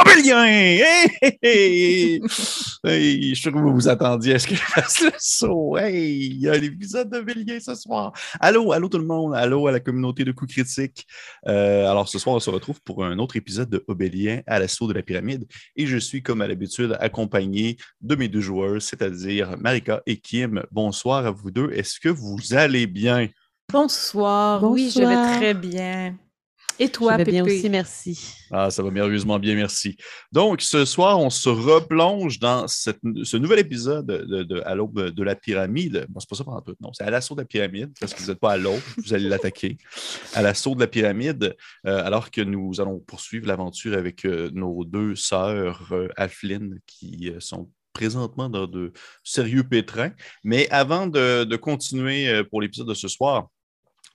Obélien! Hey, hey, hey. Je suis sûr que vous vous attendiez à ce que je fasse le saut. Hey, il y a l'épisode d'Obélien ce soir. Allô, allô tout le monde. Allô à la communauté de coups critiques. Euh, alors, ce soir, on se retrouve pour un autre épisode de Obélien à l'assaut de la pyramide. Et je suis, comme à l'habitude, accompagné de mes deux joueurs, c'est-à-dire Marika et Kim. Bonsoir à vous deux. Est-ce que vous allez bien? Bonsoir. Oui, je vais très bien. Et toi, Pépé? bien aussi, merci. Ah, ça va merveilleusement bien, merci. Donc, ce soir, on se replonge dans ce nouvel épisode de, À l'aube de la pyramide. Bon, c'est pas ça pendant tout, non, c'est à l'assaut de la pyramide, parce que vous n'êtes pas à l'aube, vous allez l'attaquer. À l'assaut de la pyramide, euh, alors que nous allons poursuivre l'aventure avec euh, nos deux sœurs, euh, qui sont présentement dans de sérieux pétrins. Mais avant de continuer pour l'épisode de ce soir,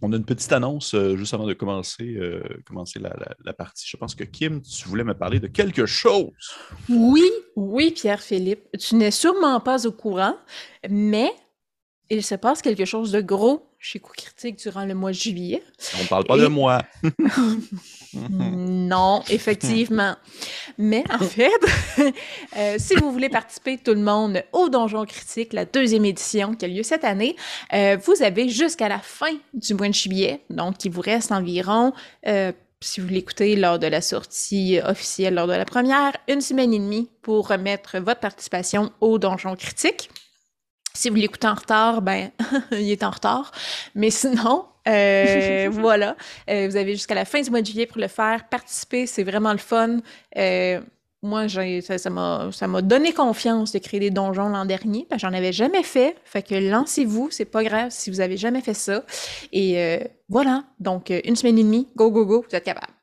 on a une petite annonce euh, juste avant de commencer, euh, commencer la, partie. Je pense que Kim, tu voulais me parler de quelque chose. Oui, oui, Pierre-Philippe. Tu n'es sûrement pas au courant, mais il se passe quelque chose de gros chez Coup Critique durant le mois de juillet. On ne parle pas de moi. non, effectivement. Mais en fait, euh, si vous voulez participer tout le monde au Donjon Critique, la deuxième édition qui a lieu cette année, euh, vous avez jusqu'à la fin du mois de juillet, donc il vous reste environ, euh, si vous l'écoutez lors de la sortie officielle, lors de la première, une semaine et demie pour remettre votre participation au Donjon Critique. Si vous l'écoutez en retard, ben, il est en retard. Mais sinon, euh, voilà, euh, vous avez jusqu'à la fin du mois de juillet pour le faire. Participer, c'est vraiment le fun. Euh, moi, ça m'a ça donné confiance de créer des donjons l'an dernier, j'en avais jamais fait. Fait que lancez-vous, c'est pas grave si vous avez jamais fait ça. Et voilà, donc une semaine et demie, go, go, go, vous êtes capable.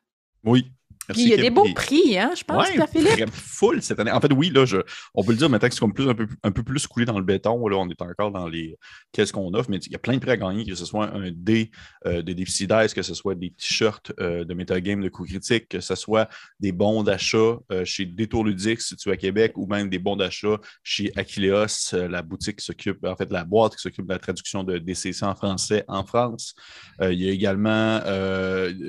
Oui, il y a des beaux prix, hein, je pense, ouais, Philippe. full cette année. En fait, oui, là, je, on peut le dire maintenant que c'est comme plus, un, peu, un peu plus coulé dans le béton. Là, on est encore dans les qu'est-ce qu'on offre, mais il y a plein de prix à gagner, que ce soit un dé euh, de Dice, que ce soit des t-shirts euh, de Metagame de coup critique, que ce soit des bons d'achat euh, chez Détour Ludique, si tu es à Québec, ou même des bons d'achat chez Aquileos, euh, la boutique qui s'occupe, en fait, la boîte qui s'occupe de la traduction de DCC en français en France. il y a également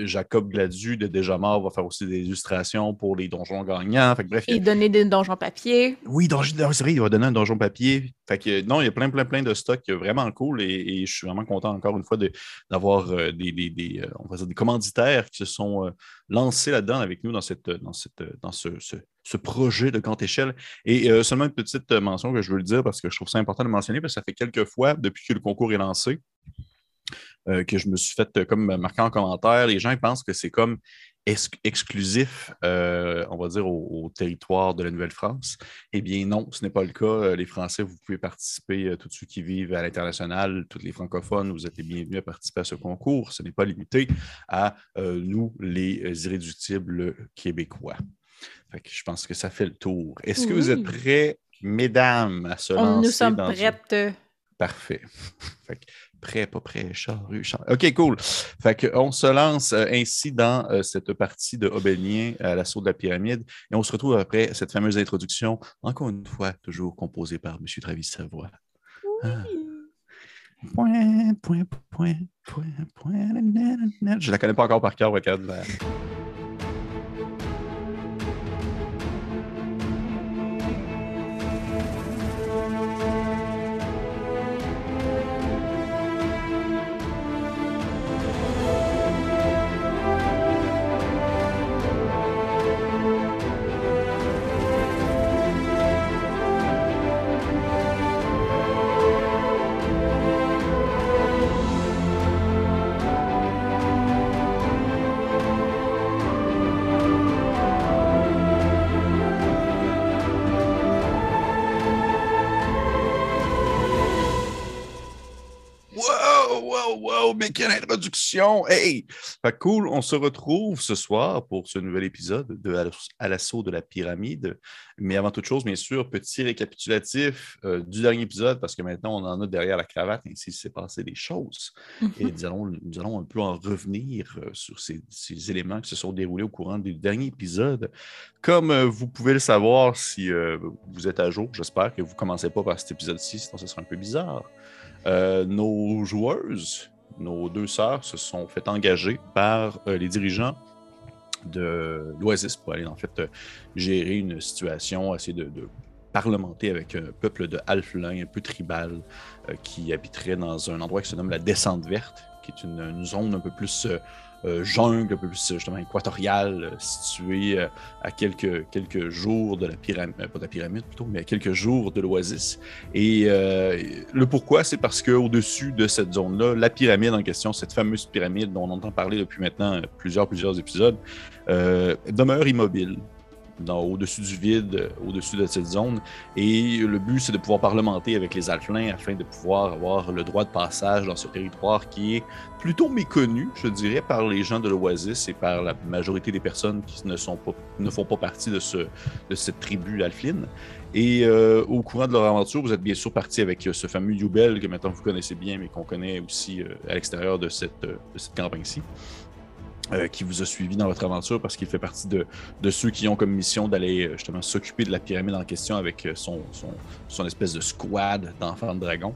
Jacob Gladu de Déjà Mort va faire aussi des illustrations pour les donjons gagnants. Fait bref, Et donner des donjons papier. Oui, c'est vrai, il va donner un donjon papier. Fait que, non, il y a plein, plein, plein de stocks vraiment cool et, je suis vraiment content encore une fois d'avoir euh, des, des, euh, on va dire des commanditaires qui se sont euh, lancés là-dedans avec nous dans, cette, dans, cette, dans ce, ce, projet de grande échelle. Et seulement une petite mention que je veux le dire parce que je trouve ça important de mentionner parce que ça fait quelques fois depuis que le concours est lancé. que je me suis fait comme marquer en commentaire. Les gens pensent que c'est comme exclusif, euh, on va dire, au, territoire de la Nouvelle-France? Eh bien, non, ce n'est pas le cas. Euh, les Français, vous pouvez participer, euh, tous ceux qui vivent à l'international, tous les francophones, vous êtes les bienvenus à participer à ce concours. Ce n'est pas limité à nous, les irréductibles québécois. je pense que ça fait le tour. Est-ce que vous êtes prêts, mesdames, à se lancer? Nous sommes prêtes. Parfait. prêt, pas prêt, charrue, charrue. OK, cool. Fait on se lance euh, ainsi dans euh, cette partie de Obélien à l'assaut de la pyramide et on se retrouve après cette fameuse introduction, encore une fois, toujours composée par M. Travis Savoie. Oui. Ah. Point, point, point, point, point, Je la connais pas encore par cœur, regarde. Mais quelle introduction! Hey! Fait cool, on se retrouve ce soir pour ce nouvel épisode de À l'assaut de la pyramide. Mais avant toute chose, bien sûr, petit récapitulatif euh, du dernier épisode, parce que maintenant on en a derrière la cravate, ainsi s'est passé des choses. Et nous allons, nous allons un peu en revenir euh, sur ces, éléments qui se sont déroulés au courant du dernier épisode. Comme euh, vous pouvez le savoir si vous êtes à jour, j'espère que vous ne commencez pas par cet épisode-ci, sinon ce sera un peu bizarre. nos joueuses nos deux sœurs se sont fait engager par euh, les dirigeants de l'Oasis pour aller en fait gérer une situation, essayer de, parlementer avec un peuple de halflins un peu tribal qui habiterait dans un endroit qui se nomme la Descente Verte, qui est une, zone un peu plus euh, jungle, un peu plus justement équatoriale, euh, située euh, à quelques, quelques jours de la pyramide, pas de la pyramide plutôt, mais à quelques jours de l'oasis. Et le pourquoi, c'est parce qu'au-dessus de cette zone-là, la pyramide en question, cette fameuse pyramide dont on entend parler depuis maintenant plusieurs, plusieurs épisodes, demeure immobile au-dessus du vide, euh, au-dessus de cette zone. Et le but, c'est de pouvoir parlementer avec les Alflins afin de pouvoir avoir le droit de passage dans ce territoire qui est plutôt méconnu, je dirais, par les gens de l'Oasis et par la majorité des personnes qui ne, sont pas, ne font pas partie de, ce, de cette tribu alfline. Et euh, au courant de leur aventure, vous êtes bien sûr parti avec euh, ce fameux Yubel que maintenant vous connaissez bien, mais qu'on connaît aussi à l'extérieur de cette, de cette campagne-ci. Euh, qui vous a suivi dans votre aventure parce qu'il fait partie de, ceux qui ont comme mission d'aller euh, justement s'occuper de la pyramide en question avec euh, son, espèce de squad d'enfants de dragon.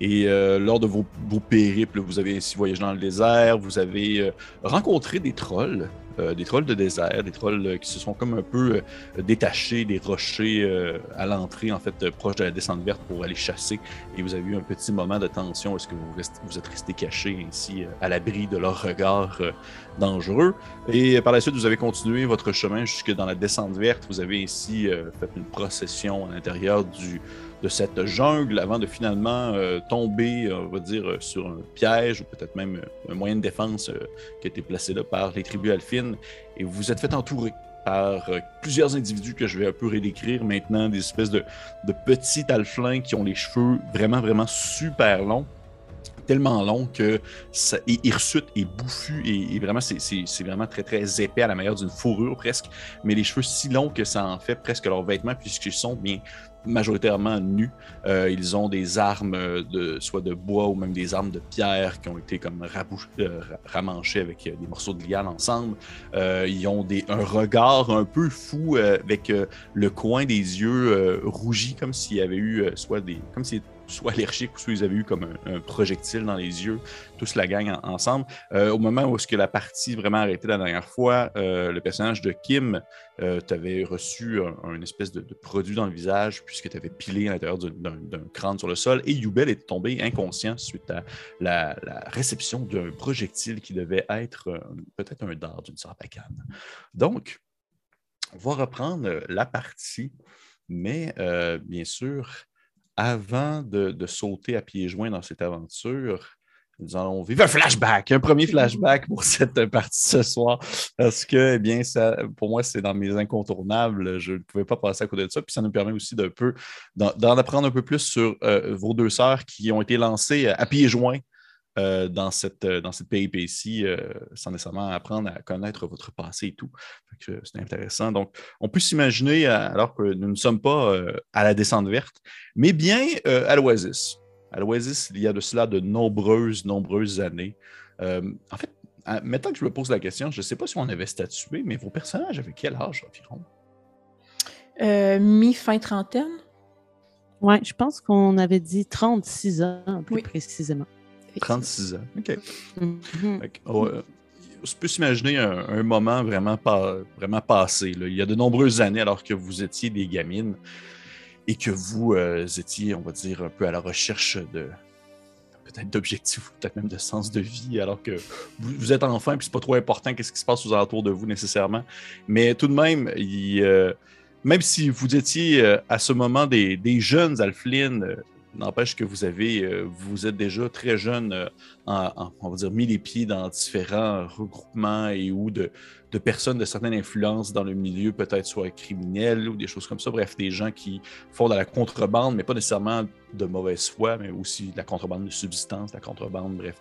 Et lors de vos, périples, vous avez ainsi voyagé dans le désert, vous avez rencontré des trolls euh, des trolls de désert, des trolls euh, qui se sont comme un peu euh, détachés des rochers à l'entrée, en fait, proche de la descente verte pour aller chasser. Et vous avez eu un petit moment de tension. Est-ce que vous, êtes resté caché ainsi à l'abri de leur regard dangereux? Et par la suite, vous avez continué votre chemin jusque dans la descente verte. Vous avez ainsi fait une procession à l'intérieur du de cette jungle avant de finalement euh, tomber, on va dire, euh, sur un piège ou peut-être même euh, un moyen de défense qui a été placé là par les tribus alfines. Et vous vous êtes fait entourer par plusieurs individus que je vais un peu rédécrire maintenant, des espèces de, petits alflins qui ont les cheveux vraiment, vraiment super longs tellement longs que ça est hirsute et bouffu et, vraiment c'est vraiment très très épais à la manière d'une fourrure presque mais les cheveux si longs que ça en fait presque leurs vêtements puisqu'ils sont bien majoritairement nus. Euh, ils ont des armes de soit de bois ou même des armes de pierre qui ont été comme euh, ramanchées avec euh, des morceaux de liane ensemble. ils ont des, un regard un peu fou avec le coin des yeux rougis comme s'il y avait eu soit des comme si soit ou soit ils avaient eu comme un, projectile dans les yeux, tous la gang ensemble. Euh, au moment où est-ce que la partie vraiment arrêté la dernière fois, euh, le personnage de Kim euh, t'avait reçu un, espèce de, produit dans le visage puisque tu avais pilé à l'intérieur d'un crâne sur le sol et Yubel est tombé inconscient suite à la, réception d'un projectile qui devait être peut-être un dard d'une sarbacane. Donc, on va reprendre la partie, mais bien sûr, avant de, sauter à pieds joints dans cette aventure, nous allons vivre un flashback, un premier flashback pour cette partie ce soir. Parce que, eh bien, ça, pour moi, c'est dans mes incontournables. Je ne pouvais pas passer à côté de ça. Puis ça nous permet aussi peu d'en apprendre un peu plus sur euh, vos deux sœurs qui ont été lancées à pieds joints euh, dans, cette, euh, dans cette péripétie sans nécessairement apprendre à connaître votre passé et tout. C'est intéressant. Donc, on peut s'imaginer, alors que nous ne sommes pas à la descente verte, mais bien à l'Oasis. À l'Oasis, il y a de cela de nombreuses, nombreuses années. en fait, maintenant que je me pose la question, je ne sais pas si on avait statué, mais vos personnages avaient quel âge environ? Mi-fin trentaine. Oui, je pense qu'on avait dit 36 ans, plus précisément. 36 ans. OK. Mhm. on, peut s'imaginer un, moment vraiment, pas, vraiment passé. Il y a de nombreuses années, alors que vous étiez des gamines et que vous euh, étiez, on va dire, un peu à la recherche de peut-être d'objectifs, peut-être même de sens de vie, alors que vous, êtes enfant et c'est pas trop important qu'est-ce qui se passe aux alentours de vous nécessairement. Mais tout de même, euh, même si vous étiez euh, à ce moment des, jeunes Alflines, N'empêche que vous avez, vous êtes déjà très jeune, euh, en, on va dire, mis les pieds dans différents regroupements et ou de, personnes de certaines influences dans le milieu, peut-être soit criminels ou des choses comme ça. Bref, des gens qui font de la contrebande, mais pas nécessairement de mauvaise foi, mais aussi de la contrebande de subsistance, la contrebande, bref,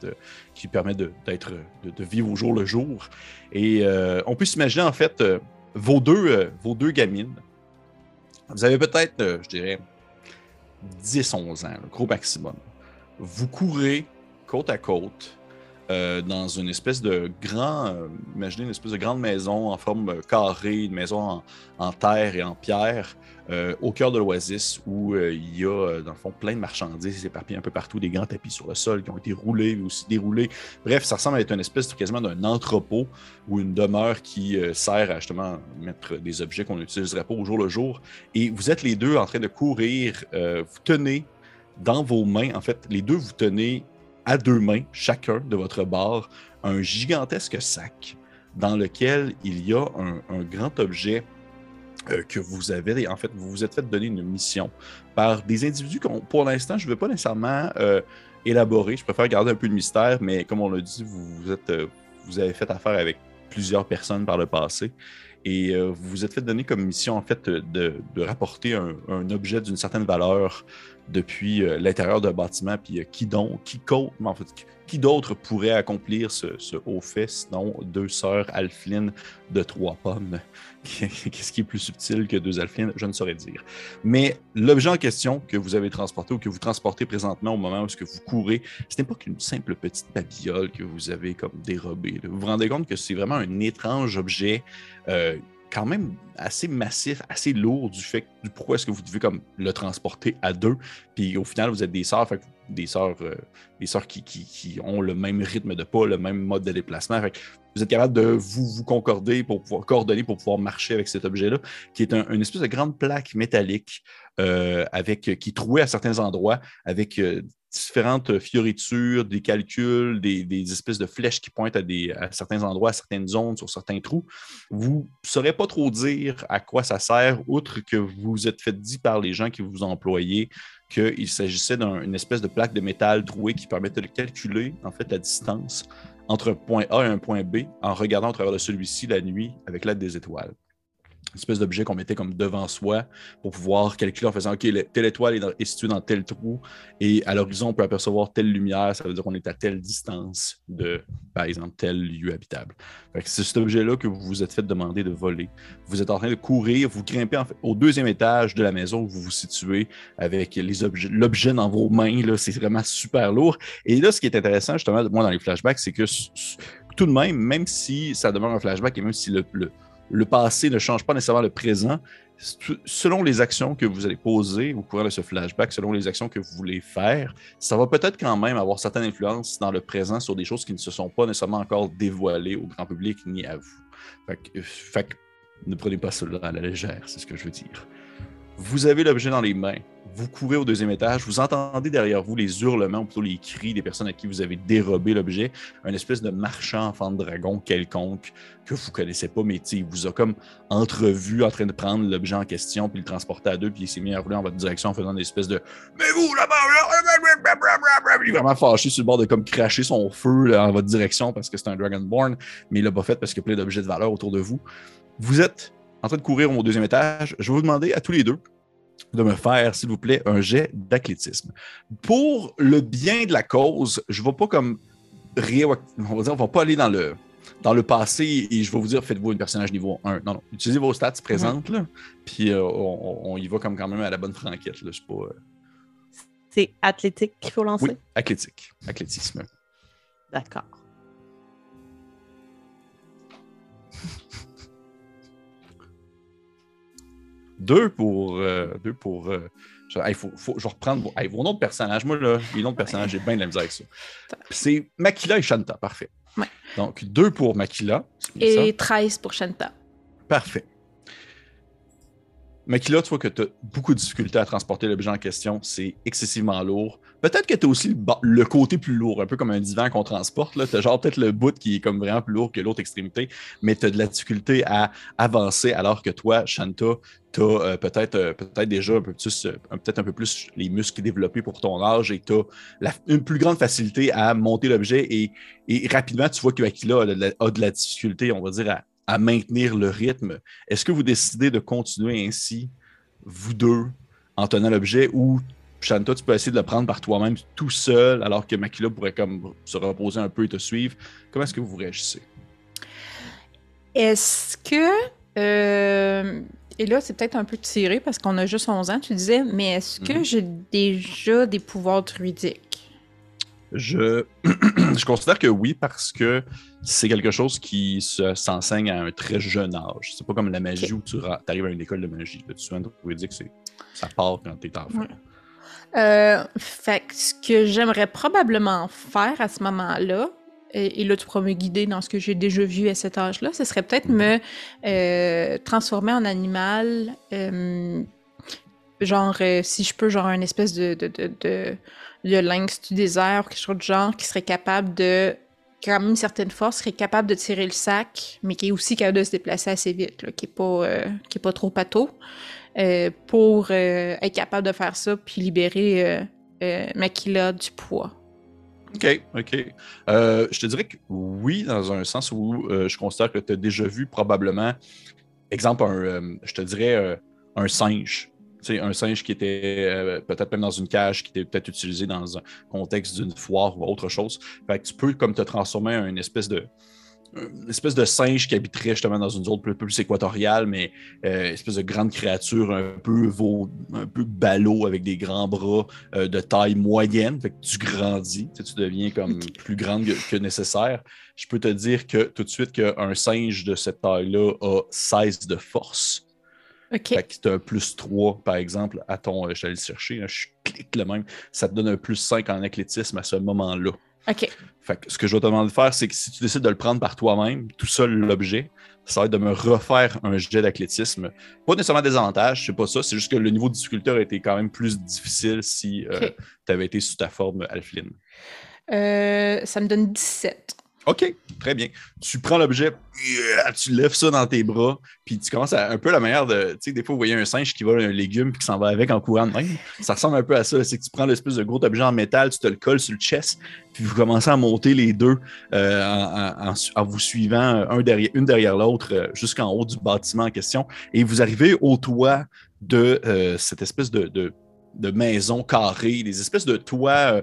qui permet d'être, de, vivre au jour le jour. Et euh, on peut s'imaginer, en fait, vos, deux, vos deux gamines. Vous avez peut-être, je dirais, 10-11 ans, le gros maximum. Vous courez côte à côte euh, dans une espèce de grand, euh, imaginez une espèce de grande maison en forme euh, carrée, une maison en, terre et en pierre, au cœur de l'oasis, où il y a, dans le fond, plein de marchandises éparpillées un peu partout, des grands tapis sur le sol qui ont été roulés, mais aussi déroulés. Bref, ça ressemble à être une espèce quasiment d'un entrepôt ou une demeure qui sert à mettre des objets qu'on n'utiliserait pas au jour le jour. Et vous êtes les deux en train de courir. vous tenez dans vos mains, en fait, les deux vous tenez à deux mains, chacun de votre barre, un gigantesque sac dans lequel il y a un, grand objet euh, que vous avez, en fait, vous vous êtes fait donner une mission par des individus qu'on, pour l'instant, je ne veux pas nécessairement euh, élaborer. Je préfère garder un peu de mystère, mais comme on l'a dit, vous êtes, euh, vous avez fait affaire avec plusieurs personnes par le passé. Et euh, vous vous êtes fait donner comme mission, en fait, de, de rapporter un, un objet d'une certaine valeur depuis euh, l'intérieur d'un bâtiment. Puis euh, qui donc, qui, co- en fait, qui- d'autre pourrait accomplir ce, haut fait, sinon deux sœurs alphelines de trois pommes? Qu'est-ce qui est plus subtil que deux alphelines? Je ne saurais dire. Mais l'objet en question que vous avez transporté ou que vous transportez présentement au moment où ce que vous courez, ce n'est pas qu'une simple petite babiole que vous avez comme dérobée. Vous vous rendez compte que c'est vraiment un étrange objet euh, quand même assez massif, assez lourd du fait du pourquoi est-ce que vous devez comme le transporter à deux. Puis au final, vous êtes des sœurs, des sœurs, euh, des sœurs qui, qui- qui ont le même rythme de pas, le même mode de déplacement. Vous êtes capable de vous, vous concorder pour pouvoir coordonner pour pouvoir marcher avec cet objet-là, qui est un- une espèce de grande plaque métallique euh, avec, qui est trouée à certains endroits avec euh, différentes fioritures, des calculs, des, espèces de flèches qui pointent à, des, certains endroits, à certaines zones, sur certains trous. Vous ne saurez pas trop dire à quoi ça sert, outre que vous êtes fait dit par les gens qui vous ont employé qu'il s'agissait d'une espèce de plaque de métal trouée qui permettait de calculer en fait la distance entre un point A et un point B en regardant au travers de celui-ci la nuit avec l'aide des étoiles. Espèce d'objet qu'on mettait comme devant soi pour pouvoir calculer en faisant OK, le- telle étoile est, située dans tel trou et à l'horizon, on peut apercevoir telle lumière, ça veut dire qu'on est à telle distance de, par exemple, tel lieu habitable. C'est cet objet-là que vous vous êtes fait demander de voler. Vous êtes en train de courir, vous grimpez au deuxième étage de la maison où vous vous situez avec l'objet dans vos mains. C'est vraiment super lourd. Et là, ce qui est intéressant, justement, moi, dans les flashbacks, c'est que tout de même, même si ça demeure un flashback et même si le- le passé ne change pas nécessairement le présent, selon les actions que vous allez poser au cours de ce flashback, selon les actions que vous voulez faire, ça va peut-être quand même avoir certaines influences dans le présent sur des choses qui ne se sont pas nécessairement encore dévoilées au grand public ni à vous. Fait que ne prenez pas cela à la légère, c'est ce que je veux dire. Vous avez l'objet dans les mains. Vous courez au deuxième étage. Vous entendez derrière vous les hurlements, ou plutôt les cris des personnes à qui vous avez dérobé l'objet. Un espèce de marchand enfant de dragon quelconque que vous connaissez pas, mais il vous a comme entrevu en train de prendre l'objet en question puis le transporter à deux, puis il s'est mis à rouler en votre direction en faisant une espèce de Mais vous là-bas, là, il est vraiment fâché sur le bord de comme cracher son feu en votre direction parce que c'est un Dragonborn, mais il l'a pas fait parce qu'il y a plein d'objets de valeur autour de vous. Vous êtes en train de courir au deuxième étage. Je vais vous demander à tous les deux de me faire, s'il vous plaît, un jet d'athlétisme. Pour le bien de la cause, je ne vais pas comme on va dire, on va pas aller dans le dans le passé et je vais vous dire faites-vous un personnage niveau 1. Non, non, utilisez vos stats présentes là, puis euh, on, on y va comme quand même à la bonne franquette là, c'est pas euh, C'est athlétique qu'il faut lancer? oui, athlétique, athlétisme. D'accord. Deux pour euh, deux pour euh, je, hey, faut, faut- je vais reprendre vos, hey, vos noms de personnages. Moi, là, les noms de personnages, j'ai bien de la misère avec ça. C'est Makila et Shanta, parfait. Ouais. Donc, deux pour Makila. bien ça. Et 13 pour Shanta. Parfait. Makila, tu vois que tu as beaucoup de difficultés à transporter l'objet en question. C'est excessivement lourd. Peut-être que tu as aussi le, côté plus lourd, un peu comme un divan qu'on transporte. Tu as genre peut-être le bout qui est comme vraiment plus lourd que l'autre extrémité, mais tu as de la difficulté à avancer alors que toi, Shanta, tu as peut-être euh, peut-être déjà un peu plus, euh, un- peu plus les muscles développés pour ton âge et tu as une plus grande facilité à monter l'objet et, rapidement, tu vois que Makila a a de la difficulté, on va dire, à, à maintenir le rythme. Est-ce que vous décidez de continuer ainsi, vous deux, en tenant l'objet, ou Shanta, tu peux essayer de le prendre par toi-même tout seul, alors que Makila pourrait comme se reposer un peu et te suivre? Comment est-ce que vous réagissez? Est-ce que. euh, et là, c'est peut-être un peu tiré parce qu'on a juste 11 ans, tu disais, mais est-ce que Mhm. j'ai déjà des pouvoirs druidiques? Je, je considère que oui, parce que c'est quelque chose qui se- s'enseigne à un très jeune âge. C'est pas comme la magie où tu arrives à une école de magie. Dire que c'est- ça part quand tu es enfant. Ouais. Euh, fait que ce que j'aimerais probablement faire à ce moment-là, et, et là tu pourras me guider dans ce que j'ai déjà vu à cet âge-là, ce serait peut-être me euh, transformer en animal, euh, genre euh, si je peux, genre une espèce de, de, de, de, lynx du désert quelque chose de genre qui serait capable de quand même une certaine force, serait capable de tirer le sac, mais qui est aussi capable de se déplacer assez vite, là, qui est pas euh, qui est pas trop pato euh, pour être capable de faire ça puis libérer Makila du poids. OK, OK. Je te dirais que oui, dans un sens où je considère que tu as déjà vu probablement, exemple, un, je te dirais un singe. Sais, un singe qui était euh, peut-être même dans une cage, qui était peut-être utilisé dans un contexte d'une foire ou autre chose. Fait que tu peux comme te transformer en une espèce de une espèce de singe qui habiterait justement dans une zone peu plus équatoriale, mais euh, une espèce de grande créature un peu veau- un peu ballot avec des grands bras euh, de taille moyenne. Fait que tu grandis, tu, sais, tu deviens comme plus grande que, que nécessaire. Je peux te dire que tout de suite qu'un singe de cette taille-là a 16 de force. Ok. Fait que tu as un plus 3, par exemple, à ton. euh, je le chercher, là, je clique le même. Ça te donne un plus 5 en athlétisme à ce moment-là. Ok. Fait que ce que je vais te demander de faire, c'est que si tu décides de le prendre par toi-même, tout seul l'objet, ça va être de me refaire un jet d'athlétisme. Pas nécessairement des avantages, c'est pas ça, c'est juste que le niveau de difficulté aurait été quand même plus difficile si Ok. tu avais été sous ta forme alpheline. Euh, ça me donne 17. OK, très bien. Tu prends l'objet, yeah, tu lèves ça dans tes bras, puis tu commences à un peu la manière de. Tu sais, des fois, vous voyez un singe qui vole un légume puis qui s'en va avec en courant de même. Ça ressemble un peu à ça. C'est que tu prends l'espèce de gros objet en métal, tu te le colles sur le chest, puis vous commencez à monter les deux euh, en, vous suivant euh, une derrière l'autre euh, jusqu'en haut du bâtiment en question. Et vous arrivez au toit de euh, cette espèce de, de, maison carrée, des espèces de toits. euh,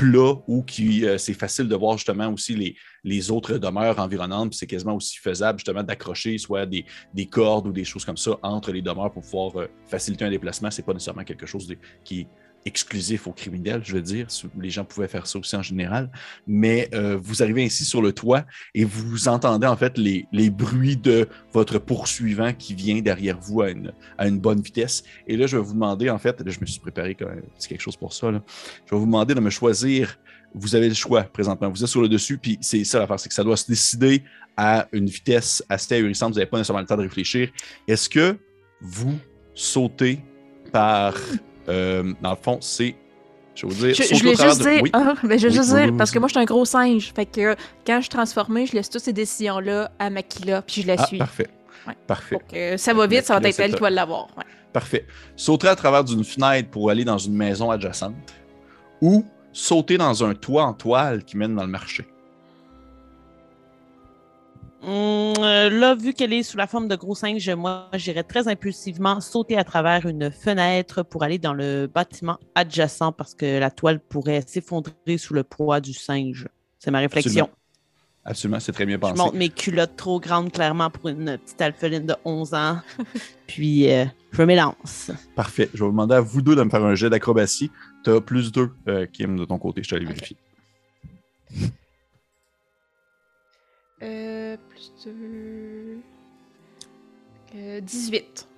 plats où qui, euh, c'est facile de voir justement aussi les, les autres demeures environnantes, c'est quasiment aussi faisable justement d'accrocher soit des, des cordes ou des choses comme ça entre les demeures pour pouvoir euh, faciliter un déplacement. C'est pas nécessairement quelque chose qui est exclusif aux criminels, je veux dire. Les gens pouvaient faire ça aussi en général. Mais euh, vous arrivez ainsi sur le toit et vous entendez en fait les, bruits de votre poursuivant qui vient derrière vous à une, bonne vitesse. Et là, je vais vous demander, en fait, je me suis préparé quand même quelque chose pour ça. Je vais vous demander de me choisir vous avez le choix présentement. Vous êtes sur le dessus, puis c'est ça l'affaire, c'est que ça doit se décider à une vitesse assez ahurissante. Vous n'avez pas nécessairement le temps de réfléchir. Est-ce que vous sautez par. euh, dans le fond, c'est. Je vais vous dire. Je, sauter je voulais juste de- dire, Oui. ah, ben, je Oui, juste oui, dire, oui, parce oui. que moi, je suis un gros singe. Fait que quand je suis transformée, je laisse toutes ces décisions-là à Makila, puis je la Ah, suis. parfait. Ouais. Parfait. Donc, euh, ça va vite, ça va être elle qui va l'avoir. ouais. Parfait. Sauter à travers d'une fenêtre pour aller dans une maison adjacente ou sauter dans un toit en toile qui mène dans le marché. Hum, euh, là, vu qu'elle est sous la forme de gros singe, moi, j'irais très impulsivement sauter à travers une fenêtre pour aller dans le bâtiment adjacent parce que la toile pourrait s'effondrer sous le poids du singe. C'est ma réflexion. Absolument. C'est très bien Je pensé. monte mes culottes trop grandes, clairement, pour une petite alpheline de 11 ans. Puis, euh, je m'élance. Parfait. Je vais vous demander à vous deux de me faire un jet d'acrobatie. Tu as plus deux, euh, Kim, de ton côté. Je te allé Ok. vérifier. Euh, plus de... Euh, 18.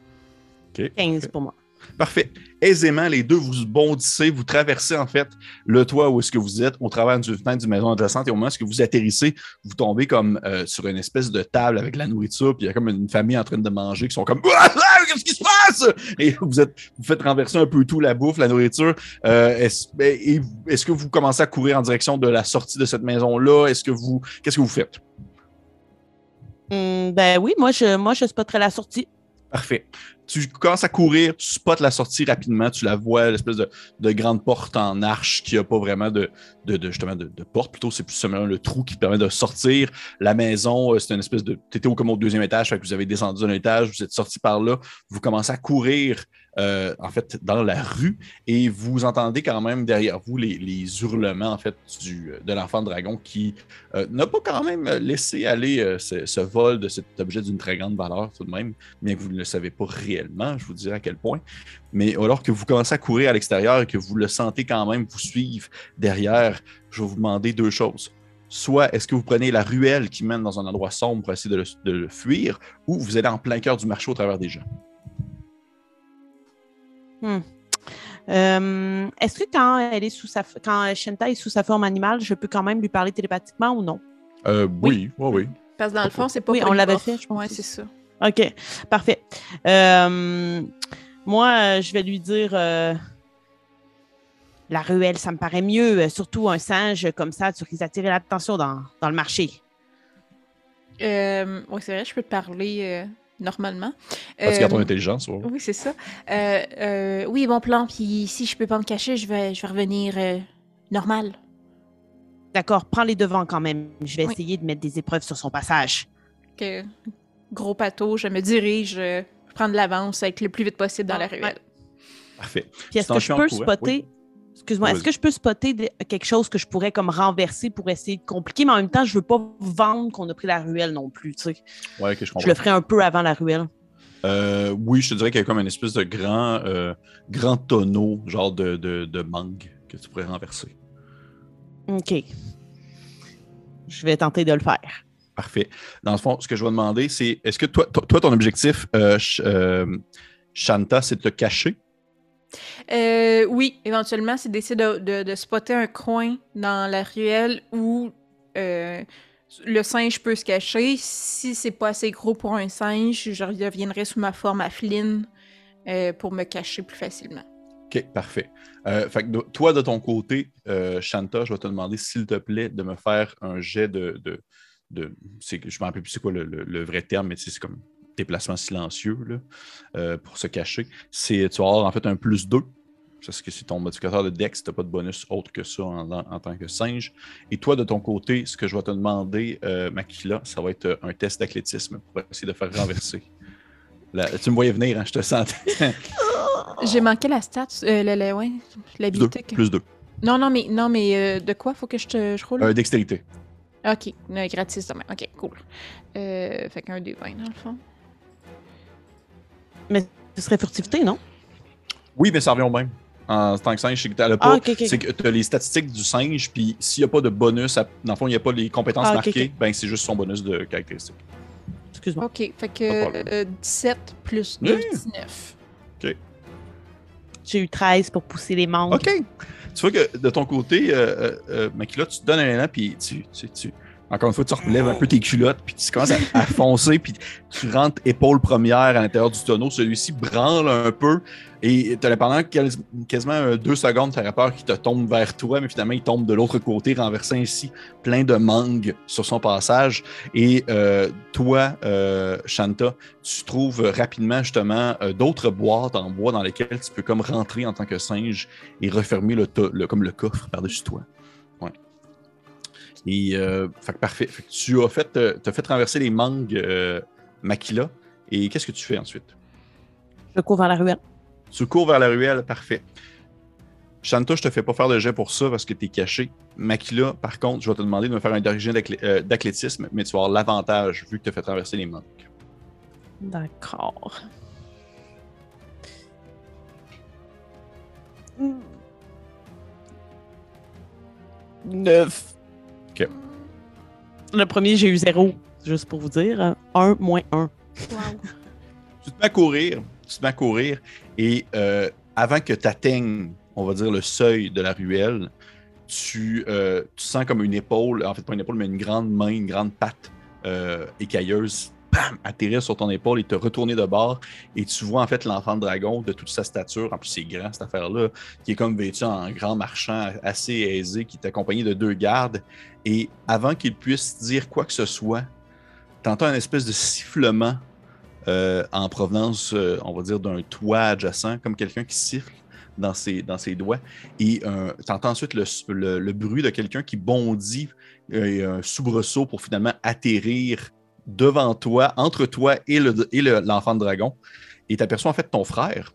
OK. 15 pour moi. Parfait. Aisément, les deux, vous bondissez, vous traversez en fait le toit où est-ce que vous êtes au travers du fenêtre du maison adjacente et au moment où vous atterrissez, vous tombez comme euh, sur une espèce de table avec la nourriture, puis il y a comme une famille en train de manger qui sont comme Ah, ah, Qu'est-ce qui se passe? Et vous êtes vous faites renverser un peu tout, la bouffe, la nourriture. Euh, est-ce, ben, est-ce que vous commencez à courir en direction de la sortie de cette maison-là? Est-ce que vous. Qu'est-ce que vous faites? Hum, ben oui, moi, je, moi, je spotterais la sortie. Parfait. Tu commences à courir, tu spots la sortie rapidement, tu la vois, l'espèce de, de grande porte en arche qui n'a pas vraiment de, porte, plutôt c'est plus seulement le trou qui permet de sortir. La maison, euh, c'est une espèce de. Tu étais au, comme au deuxième étage, vous avez descendu d'un étage, vous êtes sorti par là, vous commencez à courir. Euh, en fait, dans la rue, et vous entendez quand même derrière vous les, hurlements en fait du, de l'enfant dragon qui euh, n'a pas quand même laissé aller euh, ce, vol de cet objet d'une très grande valeur tout de même bien que vous ne le savez pas réellement. je vous dirai à quel point. Mais alors que vous commencez à courir à l'extérieur et que vous le sentez quand même vous suivre derrière, je vais vous demander deux choses. Soit est-ce que vous prenez la ruelle qui mène dans un endroit sombre pour essayer de le fuir, ou vous allez en plein cœur du marché au travers des gens? Hmm. Euh, Est-ce que quand elle est sous sa quand Shenta est sous sa forme animale, je peux quand même lui parler télépathiquement ou non? Euh, oui, oui, oui. Parce que dans le fond, c'est pas Oui, on l'avait fait, je pense. Ouais, c'est ça. OK, parfait. Euh, moi, je vais lui dire euh, la ruelle, ça me paraît mieux. Surtout un singe comme ça, tu risques d'attirer l'attention dans, dans le marché. Euh, oui, c'est vrai, je peux te parler euh, normalement. Parce qu'il y a ton Euh, intelligence. ouais. Oui, c'est ça. Euh, euh, oui, bon plan. Puis si je peux pas me cacher, je vais, je vais revenir euh, normal. D'accord, prends les devants quand même. Je vais Oui. essayer de mettre des épreuves sur son passage. Que, gros pato, je me dirige, euh, je prends de l'avance avec le plus vite possible dans la Ouais. ruelle. Parfait. Puis est-ce que je peux spotter. Excuse-moi, est-ce que je peux spotter de- quelque chose que je pourrais comme renverser pour essayer de compliquer, mais en même temps, je veux pas vendre qu'on a pris la ruelle non plus, tu sais. Ouais, que je comprends. Je le ferai un peu avant la ruelle. Euh, oui, je te dirais qu'il y a comme une espèce de grand, euh, grand tonneau, genre de, de, de mangue que tu pourrais renverser. OK. Je vais tenter de le faire. Parfait. Dans le fond, ce que je vais demander, c'est est-ce que toi, toi, ton objectif, euh, euh, Shanta, c'est de te cacher? Euh, oui, éventuellement, c'est d'essayer de, spotter un coin dans la ruelle où euh, le singe peut se cacher. Si c'est pas assez gros pour un singe, je reviendrai sous ma forme Flynn euh, pour me cacher plus facilement. OK, parfait. Fait toi, de ton côté, Shanta, je vais te demander, s'il te plaît, de me faire un jet de. je ne me rappelle plus c'est quoi le, vrai terme, mais c'est comme déplacement silencieux là, euh, pour se cacher. C'est, tu vas avoir en fait un plus 2. Parce que c'est ton modificateur de Dex, tu n'as pas de bonus autre que ça en, tant que singe. Et toi, de ton côté, ce que je vais te demander, euh, Makila, ça va être euh, un test d'athlétisme pour essayer de faire renverser. Tu me voyais venir, hein, je te sentais. J'ai manqué la stat, euh, le, le- ouais, plus 2. l'habilité. que- Plus 2. Non, non, mais, non, mais euh, de quoi faut que je, te, je roule? Euh, dextérité. Ok, gratis demain. Ok, cool. Fait qu'un des 20 dans le fond. Ce serait furtivité, non? Oui, mais ça revient au même. En tant que singe, c'est que t'as le Ah, pas. ok, ok, C'est ok. que tu as les statistiques du singe, puis s'il n'y a pas de bonus, à- dans le fond, il n'y a pas les compétences Ah, ok, marquées, ok. ben c'est juste son bonus de caractéristique. Excuse-moi. Ok, fait que problème. euh, 17 plus 2, Oui. 19. J'ai eu 13 pour pousser les membres. OK. Tu vois que de ton côté, euh, euh, euh, Makila, tu te donnes un élan, puis tu, tu, tu- encore une fois, tu relèves un peu tes culottes, puis tu commences à, foncer, puis tu rentres épaule première à l'intérieur du tonneau. Celui-ci branle un peu, et tu pendant quas- quasiment euh, deux secondes, tu as peur qu'il te tombe vers toi, mais finalement, il tombe de l'autre côté, renversant ainsi plein de mangues sur son passage. Et euh, toi, euh, Shanta, tu trouves rapidement justement d'autres boîtes en bois dans lesquelles tu peux comme rentrer en tant que singe et refermer le- comme le coffre par-dessus toi. Ouais. Et euh, fait que parfait. Fait que tu as fait, euh, t'as fait renverser les mangues euh, Makila. Et qu'est-ce que tu fais ensuite? Je cours vers la ruelle. Tu cours vers la ruelle, parfait. Shanta, je te fais pas faire de jet pour ça parce que tu es caché. Makila, par contre, je vais te demander de me faire un euh, d'athlétisme, mais tu vas avoir l'avantage vu que tu as fait renverser les mangues. D'accord. Neuf. Ok. Le premier, j'ai eu zéro, juste pour vous dire. Un moins un. Wow. Tu te mets à courir, tu te mets à courir, et euh, avant que tu atteignes, on va dire, le seuil de la ruelle, tu, euh, tu sens comme une épaule, en fait pas une épaule, mais une grande main, une grande patte euh, écailleuse, bam, atterrir sur ton épaule et te retourner de bord. Et tu vois en fait l'enfant dragon de toute sa stature, en plus c'est grand cette affaire-là, qui est comme vêtu en grand marchand assez aisé, qui est accompagné de deux gardes. Et avant qu'il puisse dire quoi que ce soit, t'entends une espèce de sifflement euh, en provenance, euh, on va dire, d'un toit adjacent, comme quelqu'un qui siffle dans ses, doigts. Et tu entends ensuite le, bruit de quelqu'un qui bondit euh, un soubresaut pour finalement atterrir devant toi, entre toi et le- et le- l'enfant de dragon. Et tu aperçois en fait ton frère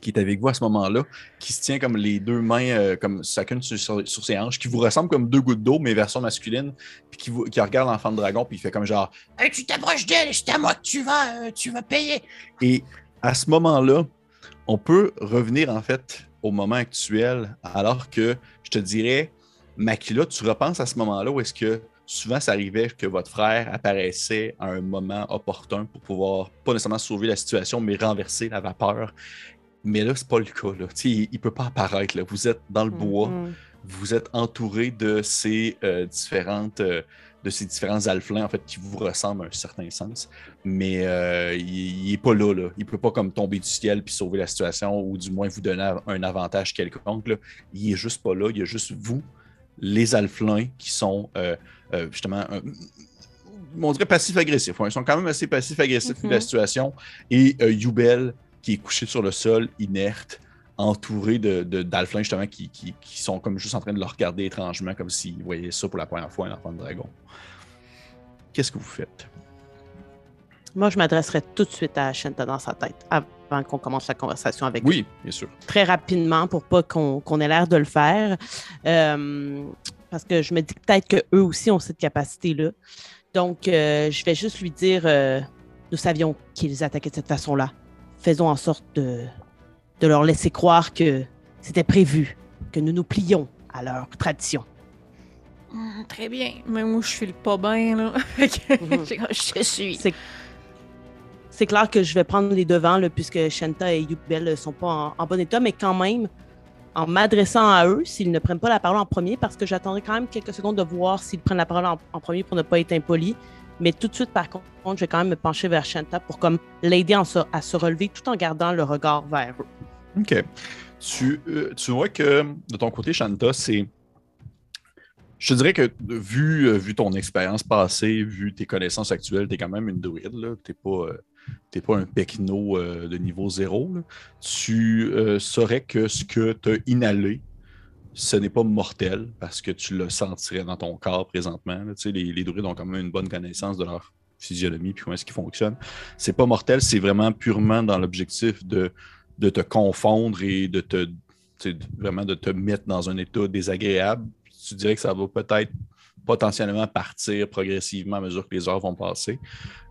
qui est avec vous à ce moment-là, qui se tient comme les deux mains, euh, comme chacune sur, sur- sur ses hanches, qui vous ressemble comme deux gouttes d'eau, mais version masculine, puis qui, vous- qui regarde l'enfant de dragon, puis il fait comme genre Hey, tu t'approches d'elle, c'est à moi que tu vas, euh, tu vas payer. Et à ce moment-là, on peut revenir en fait au moment actuel, alors que je te dirais, Makila, tu repenses à ce moment-là où est-ce que souvent ça arrivait que votre frère apparaissait à un moment opportun pour pouvoir pas nécessairement sauver la situation, mais renverser la vapeur. Mais là, c'est pas le cas. Là. Il, ne peut pas apparaître. Là. Vous êtes dans le bois, vous êtes entouré de ces euh, différentes. euh, de ces différents alflins, en fait, qui vous ressemblent à un certain sens. Mais euh, il n'est pas là, là. Il peut pas comme tomber du ciel puis sauver la situation ou du moins vous donner un avantage quelconque. Là. Il est juste pas là. Il y a juste vous, les alflins, qui sont euh, euh, justement, euh, on dirait passif-agressif. Ils sont quand même assez passifs-agressifs de la situation. Et euh, Youbel, qui est couché sur le sol, inerte, entouré de, de- d'alflins, justement, qui, qui- qui sont comme juste en train de le regarder étrangement, comme s'ils voyaient ça pour la première fois, un enfant de dragon. Qu'est-ce que vous faites? Moi, je m'adresserai tout de suite à Shenta dans sa tête avant qu'on commence la conversation avec Oui, bien sûr. très rapidement pour pas qu'on ait l'air de le faire. Euh, parce que je me dis que peut-être qu'eux aussi ont cette capacité-là. Donc, euh, je vais juste lui dire euh, nous savions qu'ils attaquaient de cette façon-là. Faisons en sorte de, de leur laisser croire que c'était prévu, que nous nous plions à leur tradition. Hum, très bien. Mais moi, je file pas bien, là. Mhm. je suis. C'est clair que je vais prendre les devants, puisque Shanta et Yubel ne sont pas en, bon état, mais quand même, en m'adressant à eux, s'ils ne prennent pas la parole en premier, parce que j'attendrai quand même quelques secondes de voir s'ils prennent la parole en, premier pour ne pas être impolis. Mais tout de suite, par contre, je vais quand même me pencher vers Shanta pour comme l'aider à se relever tout en gardant le regard vers eux. OK. Tu, euh, tu vois que de ton côté, Shanta, c'est. Je te dirais que vu, euh, vu ton expérience passée, vu tes connaissances actuelles, tu es quand même une druide. Tu pas, euh, t'es pas un pecno euh, de niveau zéro. Tu euh, saurais que ce que tu as inhalé, ce n'est pas mortel parce que tu le sentirais dans ton corps présentement. Tu sais, les, les druides ont quand même une bonne connaissance de leur physionomie puis comment est-ce qu'ils fonctionnent. C'est pas mortel, c'est vraiment purement dans l'objectif de de te confondre et de te vraiment de te mettre dans un état désagréable. Tu dirais que ça va peut-être potentiellement partir progressivement à mesure que les heures vont passer.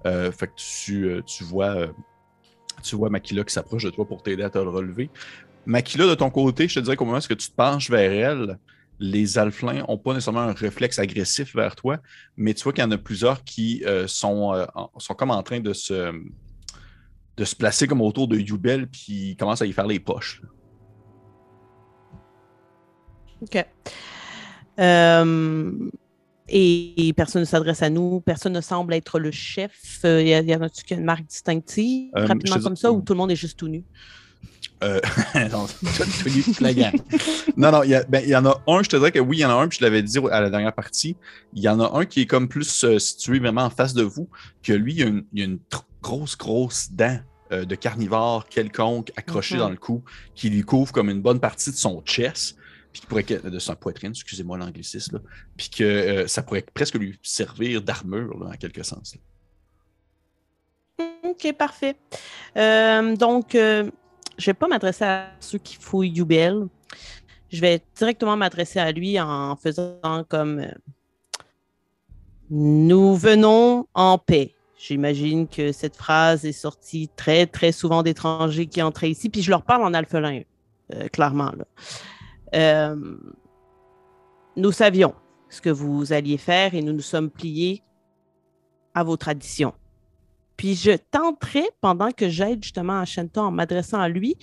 Euh, fait que tu, euh, tu vois, euh, tu vois Makila qui s'approche de toi pour t'aider à te le relever. Makila, de ton côté, je te dirais qu'au moment où tu te penches vers elle, les alflins n'ont pas nécessairement un réflexe agressif vers toi, mais tu vois qu'il y en a plusieurs qui sont, sont comme en train de se, de se placer comme autour de Yubel, puis commencent à y faire les poches. OK. Et, et personne ne s'adresse à nous, personne ne semble être le chef. Il y, a- y en a-tu qui a une marque distinctive, Euh, rapidement comme dis- ça, ou tout le monde est juste tout nu? Euh, non, tout- nu, non, non, il y, a- ben, il y en a un, je te dirais que oui, il y en a un, puis je l'avais dit à la dernière partie. Il y en a un qui est comme plus euh, situé vraiment en face de vous, que lui, il y a une, il y a une tr- grosse, grosse dent euh, de carnivore quelconque accrochée Mhm. dans le cou, qui lui couvre comme une bonne partie de son chest, puis qui pourrait, de sa poitrine, excusez-moi l'anglicisme, puis que euh, ça pourrait presque lui servir d'armure, en quelque sens. OK, parfait. Euh, donc, euh, je vais pas m'adresser à ceux qui fouillent Yubel. Je vais directement m'adresser à lui en faisant comme euh, Nous venons en paix. J'imagine que cette phrase est sortie très, très souvent d'étrangers qui entraient ici, puis je leur parle en alphelin, clairement. là. Euh, nous savions ce que vous alliez faire et nous nous sommes pliés à vos traditions. Puis je tenterai, pendant que j'aide justement à Shanta en m'adressant à lui,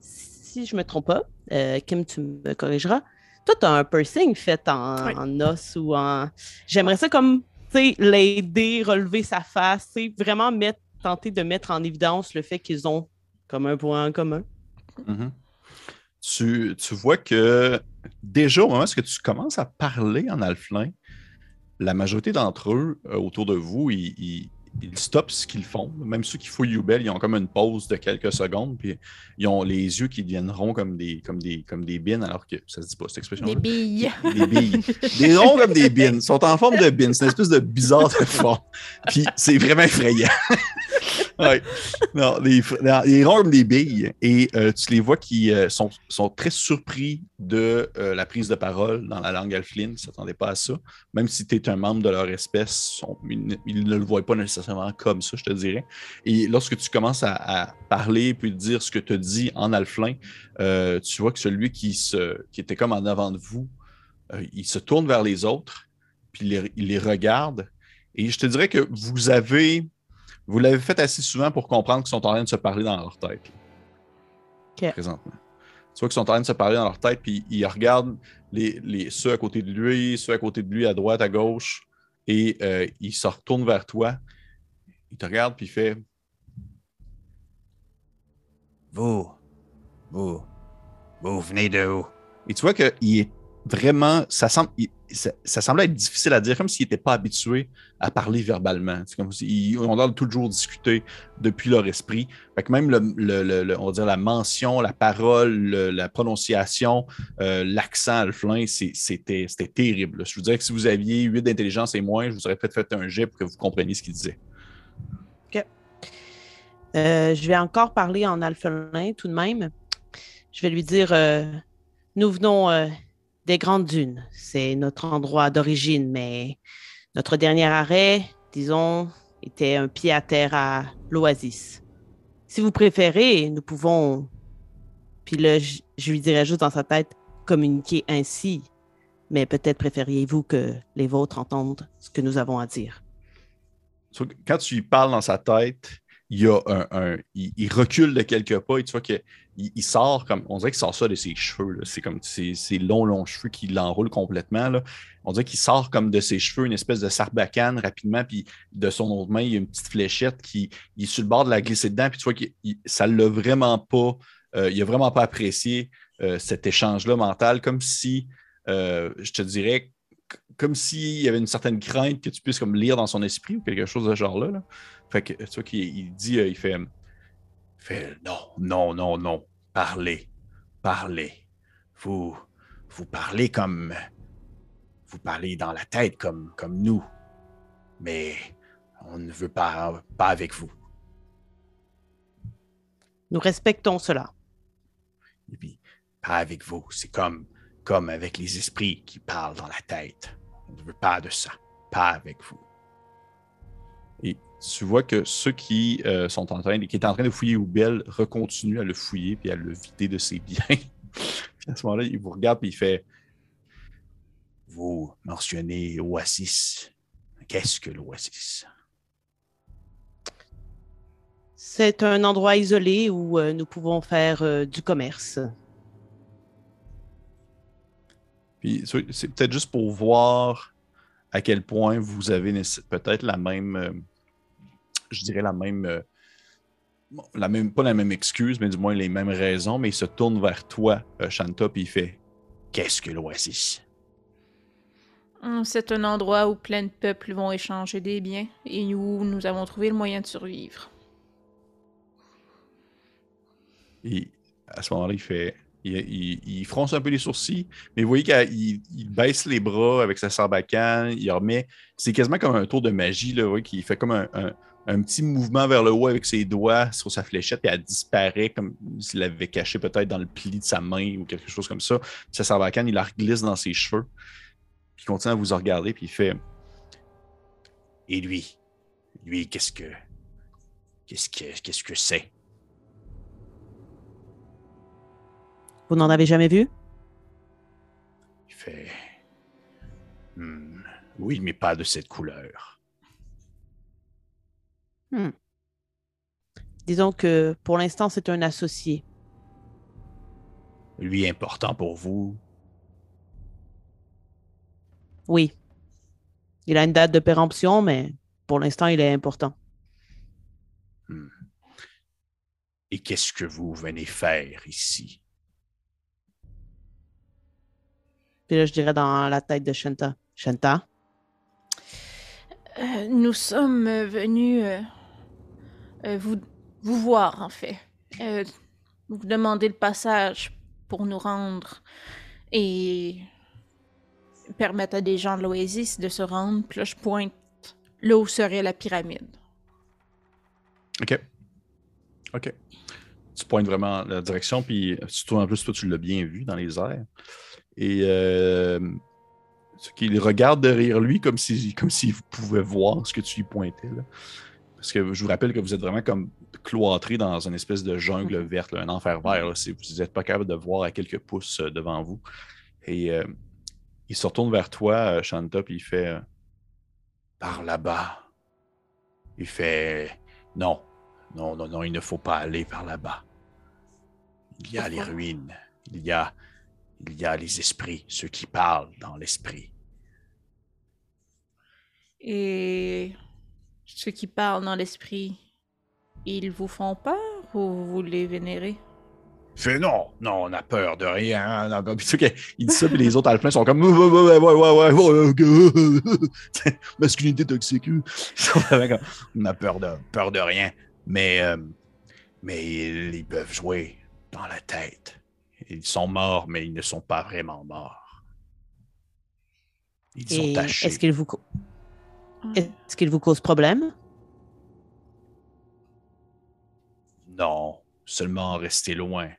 si je me trompe pas, euh, Kim, tu me corrigeras, toi, tu as un piercing fait en, Oui. en os ou en. J'aimerais ça comme, tu sais, l'aider, relever sa face, tu sais, vraiment mettre, tenter de mettre en évidence le fait qu'ils ont comme un point en commun. Mhm. Tu, vois que déjà au moment où tu commences à parler en alflin, la majorité d'entre eux euh, autour de vous, ils, ils stoppent ce qu'ils font. Même ceux qui fouillent Yubel, ils ont comme une pause de quelques secondes, puis ils ont les yeux qui deviennent ronds comme des, comme des, comme des bines, alors que ça se dit pas cette expression. Des billes. Des billes. Des ronds comme des bines. Ils sont en forme de bines. C'est une espèce de bizarre de forme. Puis c'est vraiment effrayant. ouais. Non, les, les ronds des billes. Et euh, tu les vois qui euh, sont, sont, très surpris de euh, la prise de parole dans la langue alfline. Ils ne s'attendaient pas à ça. Même si tu es un membre de leur espèce, ils, ne le voient pas nécessairement comme ça, je te dirais. Et lorsque tu commences à, parler puis dire ce que tu dis en alflin, tu vois que celui qui, se, qui était comme en avant de vous, il se tourne vers les autres, puis il les regarde. Et je te dirais que vous avez vous l'avez fait assez souvent pour comprendre qu'ils sont en train de se parler dans leur tête. Présentement. Tu vois qu'ils sont en train de se parler dans leur tête, puis ils regardent les, les, ceux à côté de lui, ceux à côté de lui, à droite, à gauche, et euh, ils se retournent vers toi. Il te regarde, puis il fait Vous, vous, vous venez de où? Et tu vois qu'il est vraiment. Ça semble ça, semblait être difficile à dire, comme s'ils n'étaient pas habitués à parler verbalement. C'est comme ont l'air de toujours discuter depuis leur esprit. Fait que même le, on va dire la mention, la parole, la prononciation, euh, l'accent alflin, c'était terrible. Je vous dirais que si vous aviez 8 d'intelligence et moins, je vous aurais peut-être fait un jet pour que vous compreniez ce qu'il disait. Euh, je vais encore parler en alphelin tout de même. Je vais lui dire euh, Nous venons des Grandes Dunes. C'est notre endroit d'origine, mais notre dernier arrêt, disons, était un pied à terre à l'Oasis. Si vous préférez, nous pouvons, puis là, je, lui dirais juste dans sa tête, communiquer ainsi, mais peut-être préfériez-vous que les vôtres entendent ce que nous avons à dire. Quand tu lui parles dans sa tête, il, a un, il, recule de quelques pas et tu vois qu'il il, sort comme. On dirait qu'il sort ça de ses cheveux. C'est comme ces, longs, longs cheveux qui l'enroulent complètement. Là. On dirait qu'il sort comme de ses cheveux une espèce de sarbacane rapidement, puis de son autre main, il y a une petite fléchette qui il est sur le bord de la glisser dedans, puis tu vois que ça l'a vraiment pas. Euh, il a vraiment pas apprécié euh, cet échange-là mental, comme si, euh, je te dirais, comme s'il y avait une certaine crainte que tu puisses comme lire dans son esprit ou quelque chose de ce genre-là. Là. Fait que, tu vois qu'il dit, il fait, fait non, non, non, non, parlez, parlez. Vous, vous parlez comme, vous parlez dans la tête comme, comme nous, mais on ne veut pas, pas avec vous. Nous respectons cela. Et puis, pas avec vous. C'est comme, comme avec les esprits qui parlent dans la tête. On ne veut pas de ça. Pas avec vous. Tu vois que ceux qui euh, sont en train, qui étaient en train de fouiller Oubel recontinuent à le fouiller puis à le vider de ses biens. à ce moment-là, il vous regarde et il fait Vous mentionnez Oasis. Qu'est-ce que l'Oasis? C'est un endroit isolé où euh, nous pouvons faire euh, du commerce. Puis c'est peut-être juste pour voir à quel point vous avez peut-être la même je dirais, la même, euh, la même, pas la même excuse, mais du moins les mêmes raisons, mais il se tourne vers toi, euh, Shanta, puis il fait Qu'est-ce que l'Oasis? Hum, C'est un endroit où plein de peuples vont échanger des biens et où nous avons trouvé le moyen de survivre. Et à ce moment-là, il fait. Il, fronce un peu les sourcils, mais vous voyez qu'il baisse les bras avec sa sarbacane, il remet. C'est quasiment comme un tour de magie, là, qui fait comme un, un petit mouvement vers le haut avec ses doigts sur sa fléchette, et elle disparaît comme s'il l'avait caché peut-être dans le pli de sa main ou quelque chose comme ça. Puis sa sarbacane, il la glisse dans ses cheveux. Puis il continue à vous regarder, puis il fait Et lui? Lui, qu'est-ce que. Qu'est-ce que qu'est-ce que c'est Vous n'en avez jamais vu? Il fait. Hmm, oui, mais pas de cette couleur. Hmm. Disons que pour l'instant, c'est un associé. Lui important pour vous? Oui. Il a une date de péremption, mais pour l'instant, il est important. Hmm. Et qu'est-ce que vous venez faire ici? Puis là, je dirais dans la tête de Shanta. Shanta? Euh, nous sommes venus euh, euh, vous, vous voir, en fait. Euh, vous demander le passage pour nous rendre et permettre à des gens de l'Oasis de se rendre. Puis là, je pointe là où serait la pyramide. OK. OK. Tu pointes vraiment la direction, puis surtout en plus, toi, tu l'as bien vu dans les airs. Et euh, ce qu'il regarde derrière lui comme s'il comme s'il pouvait voir ce que tu lui pointais. Là. Parce que je vous rappelle que vous êtes vraiment comme cloîtré dans une espèce de jungle verte, là, un enfer vert. Là, si vous n'êtes pas capable de voir à quelques pouces euh, devant vous. Et euh, il se retourne vers toi, euh, Shanta, puis il fait euh, Par là-bas. Il fait Non, non, non, non, il ne faut pas aller par là-bas. Il y a les ruines. Il y a, il y a les esprits, ceux qui parlent dans l'esprit. Et ceux qui parlent dans l'esprit, ils vous font peur ou vous les vénérez? Fait non, non, on a peur de rien. il dit ça, puis les autres alpins sont comme ouais, ouais, ouais, ouais, ouais, ouais, ouais, ouais. masculinité toxique. Sont on a peur de, peur de rien. Mais, euh, mais ils, ils peuvent jouer dans la tête. Ils sont morts, mais ils ne sont pas vraiment morts. Ils sont Et tachés. est-ce qu'il vous. Est-ce qu'il vous cause problème? Non, seulement rester loin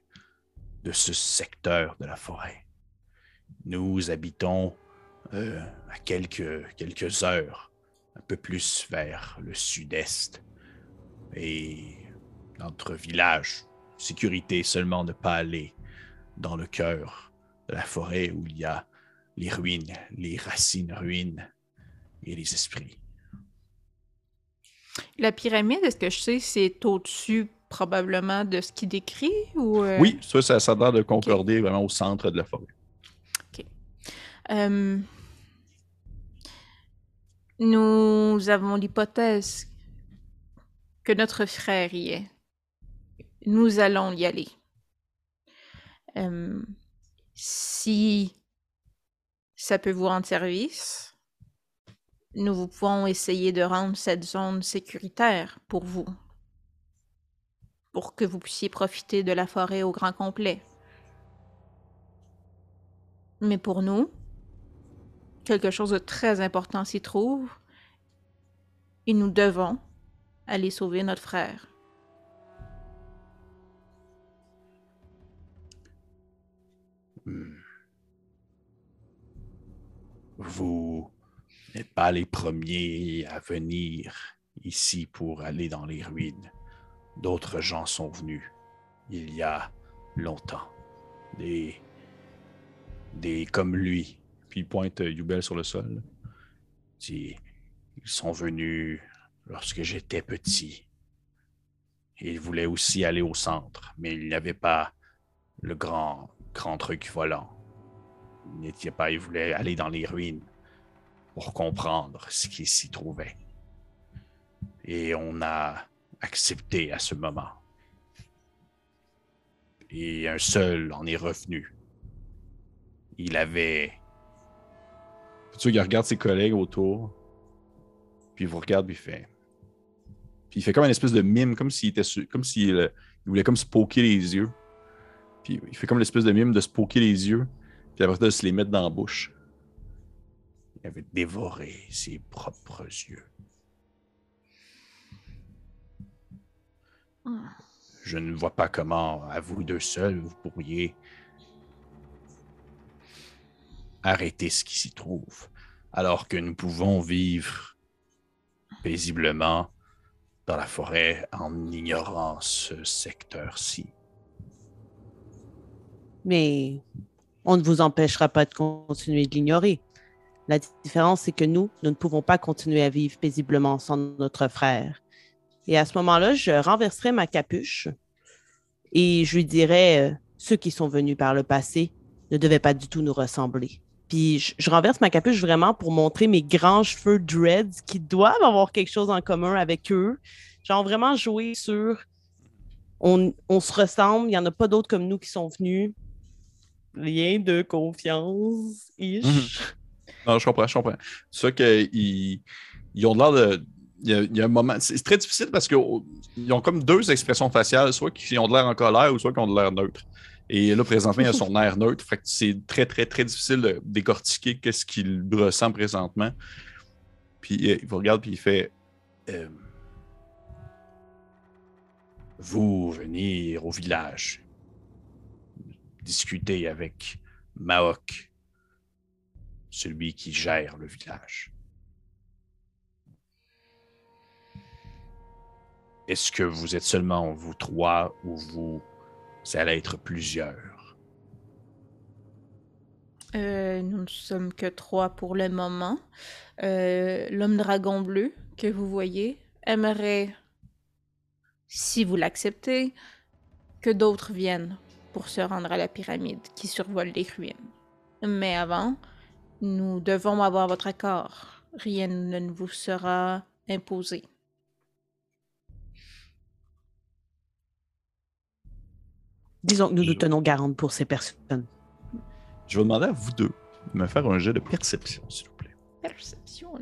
de ce secteur de la forêt. Nous habitons euh, à quelques, quelques heures, un peu plus vers le sud-est. Et notre village, sécurité seulement ne pas aller dans le cœur de la forêt où il y a les ruines, les racines ruines les esprits. La pyramide, est-ce que je sais, c'est au-dessus probablement de ce qu'il décrit ou... euh, Oui, ça, ça, ça a l'air de concorder vraiment au centre de la forêt. Euh, Nous avons l'hypothèse que notre frère y est. Nous allons y aller. Euh, si ça peut vous rendre service, nous pouvons essayer de rendre cette zone sécuritaire pour vous. Pour que vous puissiez profiter de la forêt au grand complet. Mais pour nous, quelque chose de très important s'y trouve et nous devons aller sauver notre frère. Hmm. Vous n'êtes pas les premiers à venir ici pour aller dans les ruines. D'autres gens sont venus il y a longtemps. Des, des comme lui. Puis il pointe euh, Yubel sur le sol. Il dit, ils sont venus lorsque j'étais petit. Et ils voulaient aussi aller au centre, mais il n'y avait pas le grand, grand truc volant. Il n'était pas, il voulait aller dans les ruines pour comprendre ce qui s'y trouvait. Et on a accepté à ce moment. Et un seul en est revenu. Il avait. Tu il regarde ses collègues autour, puis il vous regarde, puis il fait. Puis il fait comme une espèce de mime, comme s'il était comme s'il euh, voulait comme se poker les yeux. Puis il fait comme l'espèce de mime de se poker les yeux, puis après ça, de se les mettre dans la bouche. Avait dévoré ses propres yeux. Hmm. Je ne vois pas comment, à vous deux seuls, vous pourriez arrêter ce qui s'y trouve, alors que nous pouvons vivre paisiblement dans la forêt en ignorant ce secteur-ci. Mais on ne vous empêchera pas de continuer de l'ignorer. La différence, c'est que nous, nous ne pouvons pas continuer à vivre paisiblement sans notre frère. Et à ce moment-là, je renverserai ma capuche et je lui dirais, euh, ceux qui sont venus par le passé ne devaient pas du tout nous ressembler. Puis je, renverse ma capuche vraiment pour montrer mes grands cheveux dreads qui doivent avoir quelque chose en commun avec eux. Genre vraiment jouer sur on, se ressemble, il n'y en a pas d'autres comme nous qui sont venus. Rien de confiance. ish. Non, je comprends, je comprends. C'est ça qu'ils ils ont l'air de. Il y, a, un moment. C'est très difficile parce qu'ils ont comme deux expressions faciales, soit qui ont de l'air en colère ou soit qui ont de l'air neutre. Et là, présentement, il a son air neutre. Fait que c'est très, très, très difficile de décortiquer qu'est-ce qu'il ressent présentement. Puis euh, il vous regarde puis il fait. euh, vous venir au village, discuter avec Maok, celui qui gère le village. Est-ce que vous êtes seulement vous trois ou vous allez être plusieurs? Euh, nous ne sommes que trois pour le moment. Euh, L'homme dragon bleu que vous voyez aimerait, si vous l'acceptez, que d'autres viennent pour se rendre à la pyramide qui survole les ruines. Mais avant, nous devons avoir votre accord. Rien ne vous sera imposé. Disons que nous nous tenons garante pour ces personnes. Je vais demander à vous deux de me faire un jet de perception, s'il vous plaît. Perception.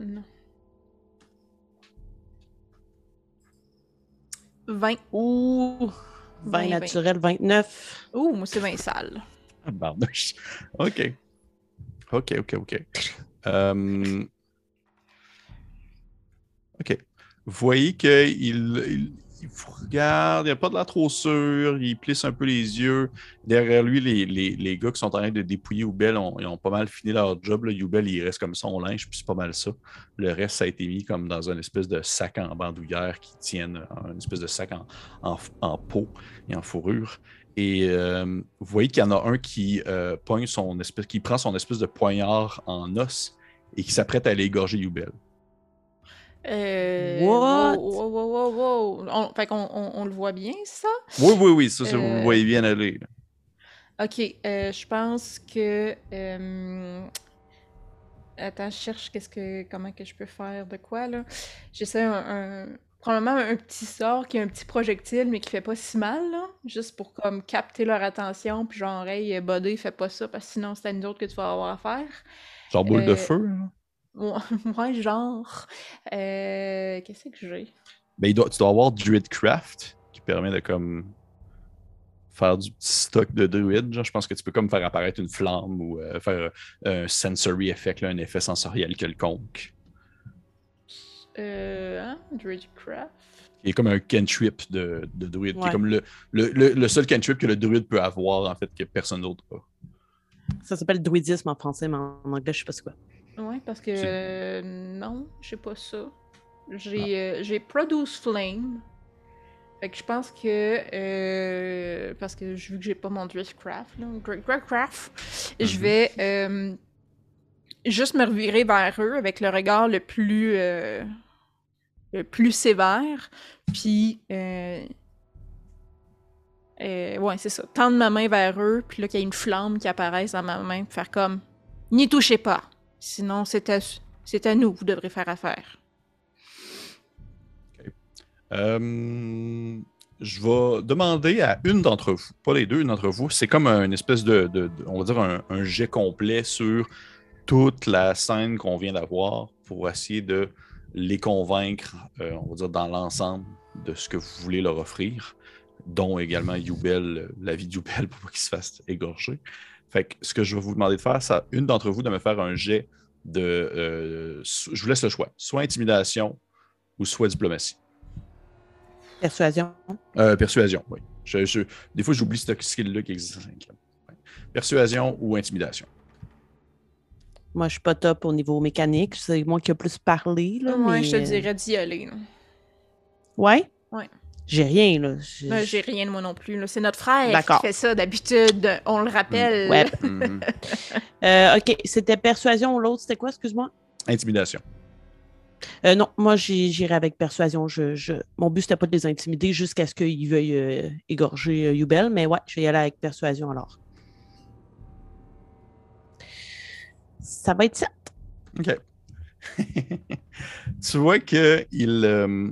20. Ouh, 20 20, naturel, 29. Ouh, moi c'est 20 sale. Ah, barnouche. OK. OK, OK, OK. Euh, OK. Vous voyez qu'il il, il regarde, il pas de la trop sûr, il plisse un peu les yeux. Derrière lui, les, les, les gars qui sont en train de dépouiller Youbel ont, ils ont pas mal fini leur job. Là. Youbel, il reste comme son linge, puis c'est pas mal ça. Le reste, ça a été mis comme dans un espèce de sac en bandoulière qui tiennent un espèce de sac en, en, en peau et en fourrure. Et euh, vous voyez qu'il y en a un qui, euh, pogne son espèce, qui prend son espèce de poignard en os et qui s'apprête à aller égorger Youbel. Euh, What? Wow, wow, wow, wow, wow. On- fait qu'on on, on le voit bien, ça? Oui, oui, oui, ça, ça, vous Euh, le voyez bien aller. là. Ok, euh, je pense que. euh, Attends, je cherche qu'est-ce que, comment que je peux faire de quoi là. J'essaie un, un- probablement un petit sort qui est un petit projectile mais qui fait pas si mal là, juste pour comme capter leur attention puis genre hey buddy fais pas ça parce que sinon c'est à nous autres que tu vas avoir à faire. Genre boule de euh, feu. là. Ouais, genre. Euh, Qu'est-ce que j'ai? Ben, il doit, tu dois avoir Druidcraft qui permet de comme faire du petit stock de druide. Genre, je pense que tu peux comme faire apparaître une flamme ou euh, faire un sensory effect, là, un effet sensoriel quelconque. Euh, hein? Druidcraft? Il est comme un cantrip de, de druide, qui est Ouais. comme le, le, le, le seul cantrip que le druide peut avoir, en fait, que personne d'autre a. Ça s'appelle druidisme en français, mais en anglais, je sais pas c'est quoi. Ouais, parce que euh, non, j'ai pas ça. J'ai Ah. euh, j'ai Produce Flame. Fait que je pense que euh, parce que vu que j'ai pas mon Driftcraft, là, je Mhm. vais euh, juste me revirer vers eux avec le regard le plus euh, plus sévère, puis euh, euh, ouais, c'est ça. Tendre ma main vers eux, puis là, qu'il y a une flamme qui apparaisse dans ma main, puis faire comme N'y touchez pas. Sinon, c'est à, c'est à nous vous devrez faire affaire. Euh, je vais demander à une d'entre vous, pas les deux, une d'entre vous, c'est comme une espèce de, on va dire, un jet complet sur toute la scène qu'on vient d'avoir pour essayer de les convaincre, euh, on va dire, dans l'ensemble de ce que vous voulez leur offrir, dont également Youbel, euh, la vie de Youbel pour pas qu'il se fasse égorger. Fait que ce que je vais vous demander de faire, c'est à une d'entre vous de me faire un jet de. euh, je vous laisse le choix, soit intimidation ou soit diplomatie. Persuasion. Euh, persuasion, oui. Je- je- des fois, j'oublie ce skill-là qui existe. Ouais. Persuasion ou intimidation. Moi, je suis pas top au niveau mécanique. C'est moi qui ai plus parlé. Là, Ouais, mais, je te euh, dirais d'y aller. là. Ouais? Ouais. J'ai rien, là. J'ai- Ben, j'ai rien de moi non plus. là. C'est notre frère D'accord. qui fait ça d'habitude. On le rappelle. Ouais. Mhm. Euh, OK, c'était persuasion. L'autre, c'était quoi, excuse-moi? Intimidation. Euh, non, moi, j'ai- j'irai avec persuasion. Je, je- Mon but, c'était pas de les intimider jusqu'à ce qu'ils veuillent euh, égorger euh, Yubel, mais ouais, je vais y aller avec persuasion alors. Ça va être ça. OK. tu vois que il, euh,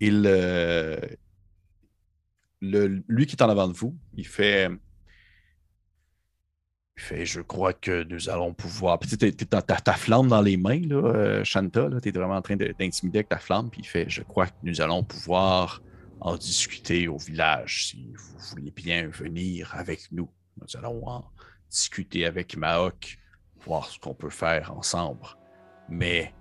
il euh, lui qui est en avant de vous, il fait il fait je crois que nous allons pouvoir tu t'as ta flamme dans les mains là euh, Shanta là, t'es vraiment en train de- d'intimider avec ta flamme puis il fait je crois que nous allons pouvoir en discuter au village si vous voulez bien venir avec nous nous allons en discuter avec Maok voir ce qu'on peut faire ensemble. Mais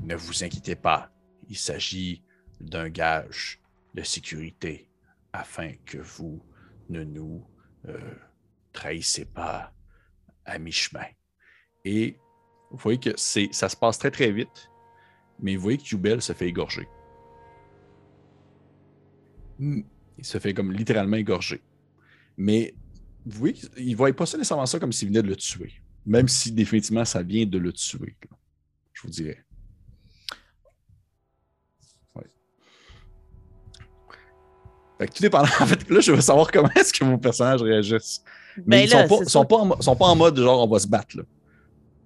ne vous inquiétez pas, il s'agit d'un gage de sécurité afin que vous ne nous euh, trahissez pas à mi-chemin. Et vous voyez que ça se passe très très vite, mais vous voyez que Jubel se fait égorger. Hmm. Il se fait comme littéralement égorger. Mais voyez qu'il ne voyait pas ça nécessairement ça comme s'il venait de le tuer. Même si définitivement ça vient de le tuer. Je vous dirais. Ouais. Fait que tout dépend. En fait, là, je veux savoir comment est-ce que vos personnages réagissent. Mais Ben ils là, sont, pas, sont, en, sont pas en mode genre on va se battre. Là.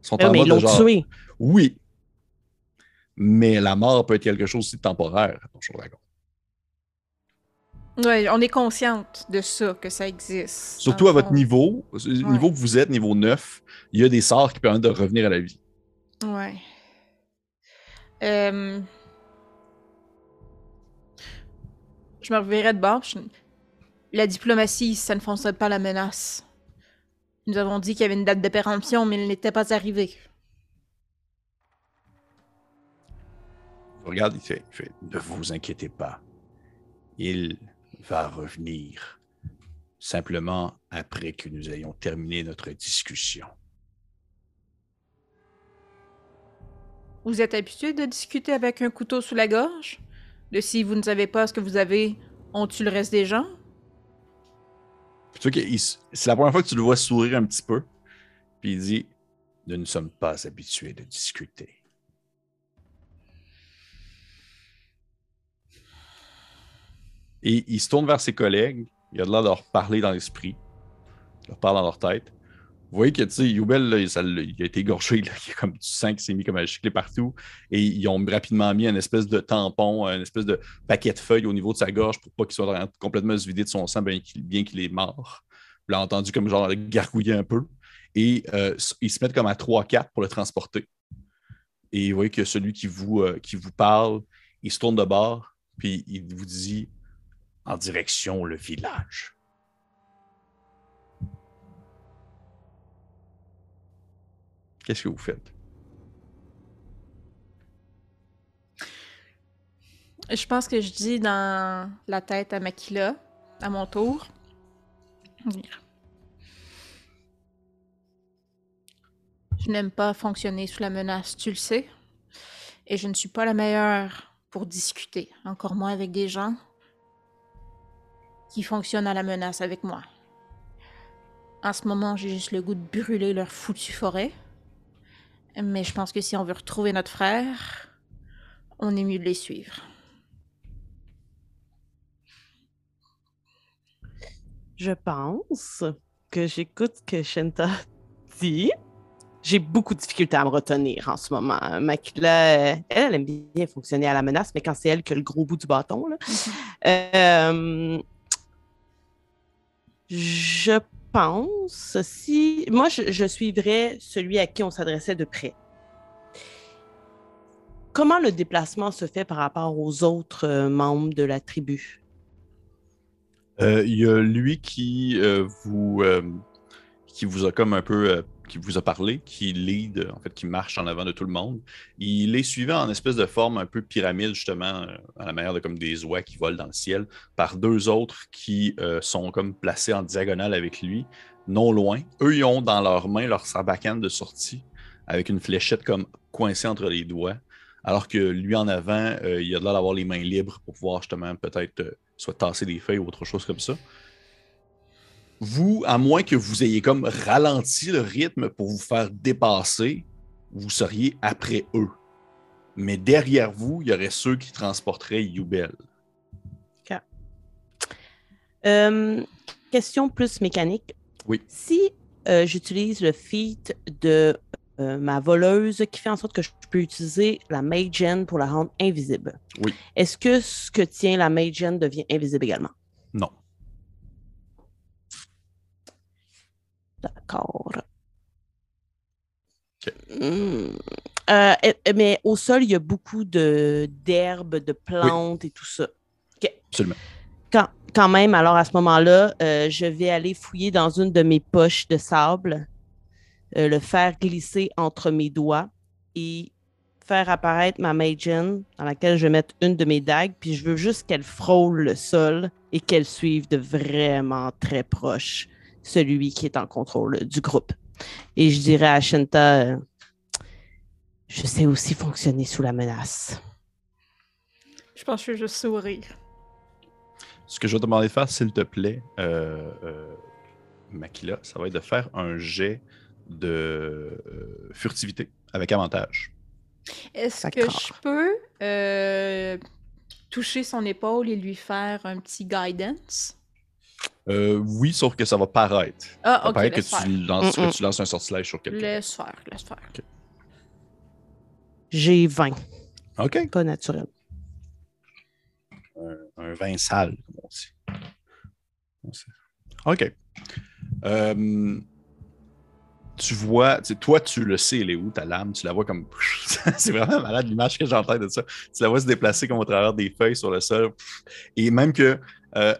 Ils sont Ben en oui, mais mode ils genre. tué. Oui. Mais la mort peut être quelque chose de temporaire, Donjon Dragon. Ouais, on est consciente de ça, que ça existe. Surtout à votre niveau, niveau que vous êtes, niveau 9, il y a des sorts qui permettent de revenir à la vie. Ouais. Euh, Je me reverrai de bord. je- La diplomatie, ça ne fonctionne pas la menace. Nous avons dit qu'il y avait une date de péremption, mais elle n'était pas arrivée. Regarde, il fait, Il fait, ne vous inquiétez pas. Il va revenir simplement après que nous ayons terminé notre discussion. Vous êtes habitué de discuter avec un couteau sous la gorge? De si vous ne savez pas ce que vous avez, on tue le reste des gens? c'est la première fois que tu le vois sourire un petit peu. Puis il dit Nous ne sommes pas habitués de discuter. Et il se tourne vers ses collègues. Il a l'air de leur parler dans l'esprit. Il leur parle dans leur tête. Vous voyez que, tu sais, Youbel, il a été égorgé. Il y a comme du sang qui s'est mis comme à gicler partout. Et ils ont rapidement mis une espèce de tampon, un espèce de paquet de feuilles au niveau de sa gorge pour pas qu'il soit complètement se vider de son sang, bien qu'il bien qu'il est mort. Vous l'avez entendu comme genre gargouiller un peu. Et euh, ils se mettent comme à 3-4 pour le transporter. Et vous voyez que celui qui vous, euh, qui vous parle, il se tourne de bord, puis il vous dit En direction le village. Qu'est-ce que vous faites? Je pense que je dis dans la tête à Makila, à mon tour. Je n'aime pas fonctionner sous la menace, tu le sais. Et je ne suis pas la meilleure pour discuter, encore moins avec des gens qui fonctionnent à la menace avec moi. En ce moment, j'ai juste le goût de brûler leur foutue forêt. Mais je pense que si on veut retrouver notre frère, on est mieux de les suivre. Je pense que j'écoute ce que Shenta dit. J'ai beaucoup de difficultés à me retenir en ce moment. Makila, elle, elle aime bien fonctionner à la menace, mais quand c'est elle qui a le gros bout du bâton, là. Euh, je pense, si. Moi, je, suivrais celui à qui on s'adressait de près. Comment le déplacement se fait par rapport aux autres euh, membres de la tribu? Euh, Il y a lui qui euh, vous qui vous a comme un peu qui vous a parlé, qui lead, euh, en fait, qui marche en avant de tout le monde. Il est suivi en espèce de forme un peu pyramide, justement, euh, à la manière de comme des oies qui volent dans le ciel, par deux autres qui euh, sont comme placés en diagonale avec lui, non loin. Eux, ils ont dans leurs mains leur sarbacane de sortie, avec une fléchette comme coincée entre les doigts. Alors que lui en avant, il a l'air d'avoir les mains libres pour pouvoir justement peut-être soit tasser des feuilles ou autre chose comme ça. Vous, à moins que vous ayez comme ralenti le rythme pour vous faire dépasser, vous seriez après eux. Mais derrière vous, il y aurait ceux qui transporteraient Yubel. Euh, question plus mécanique. Oui. Si euh, j'utilise le feat de euh, ma voleuse qui fait en sorte que je peux utiliser la Magen pour la rendre invisible, Oui. est-ce que ce que tient la Magen devient invisible également? Non. D'accord. Hmm. Euh, mais au sol, il y a beaucoup d'herbes, de plantes et tout ça. Absolument. Quand, quand même, alors à ce moment-là, euh, je vais aller fouiller dans une de mes poches de sable, euh, le faire glisser entre mes doigts et faire apparaître ma Magen, dans laquelle je vais mettre une de mes dagues, puis je veux juste qu'elle frôle le sol et qu'elle suive de vraiment très proche celui qui est en contrôle du groupe. Et je dirais à Shenta, euh, je sais aussi fonctionner sous la menace. Je pense que je vais juste sourire. Ce que je vais te demander de faire, s'il te plaît, euh, euh, Makila, ça va être de faire un jet de euh, furtivité avec avantage. Est-ce que je peux euh, toucher son épaule et lui faire un petit guidance? Euh, oui, sauf que ça va paraître. Ah, Ça ok, paraît que faire. tu, lances, que Mm-mm. tu lances un sortilège sur quelqu'un. Laisse faire, laisse faire. J'ai 20, OK. pas naturel. Un, un vin sale, comme on dit. On sait. OK. Euh, tu vois, toi, tu le sais, elle est où ta lame, tu la vois comme. C'est vraiment malade l'image que j'ai en tête de ça. Tu la vois se déplacer comme au travers des feuilles sur le sol. Et même que, euh,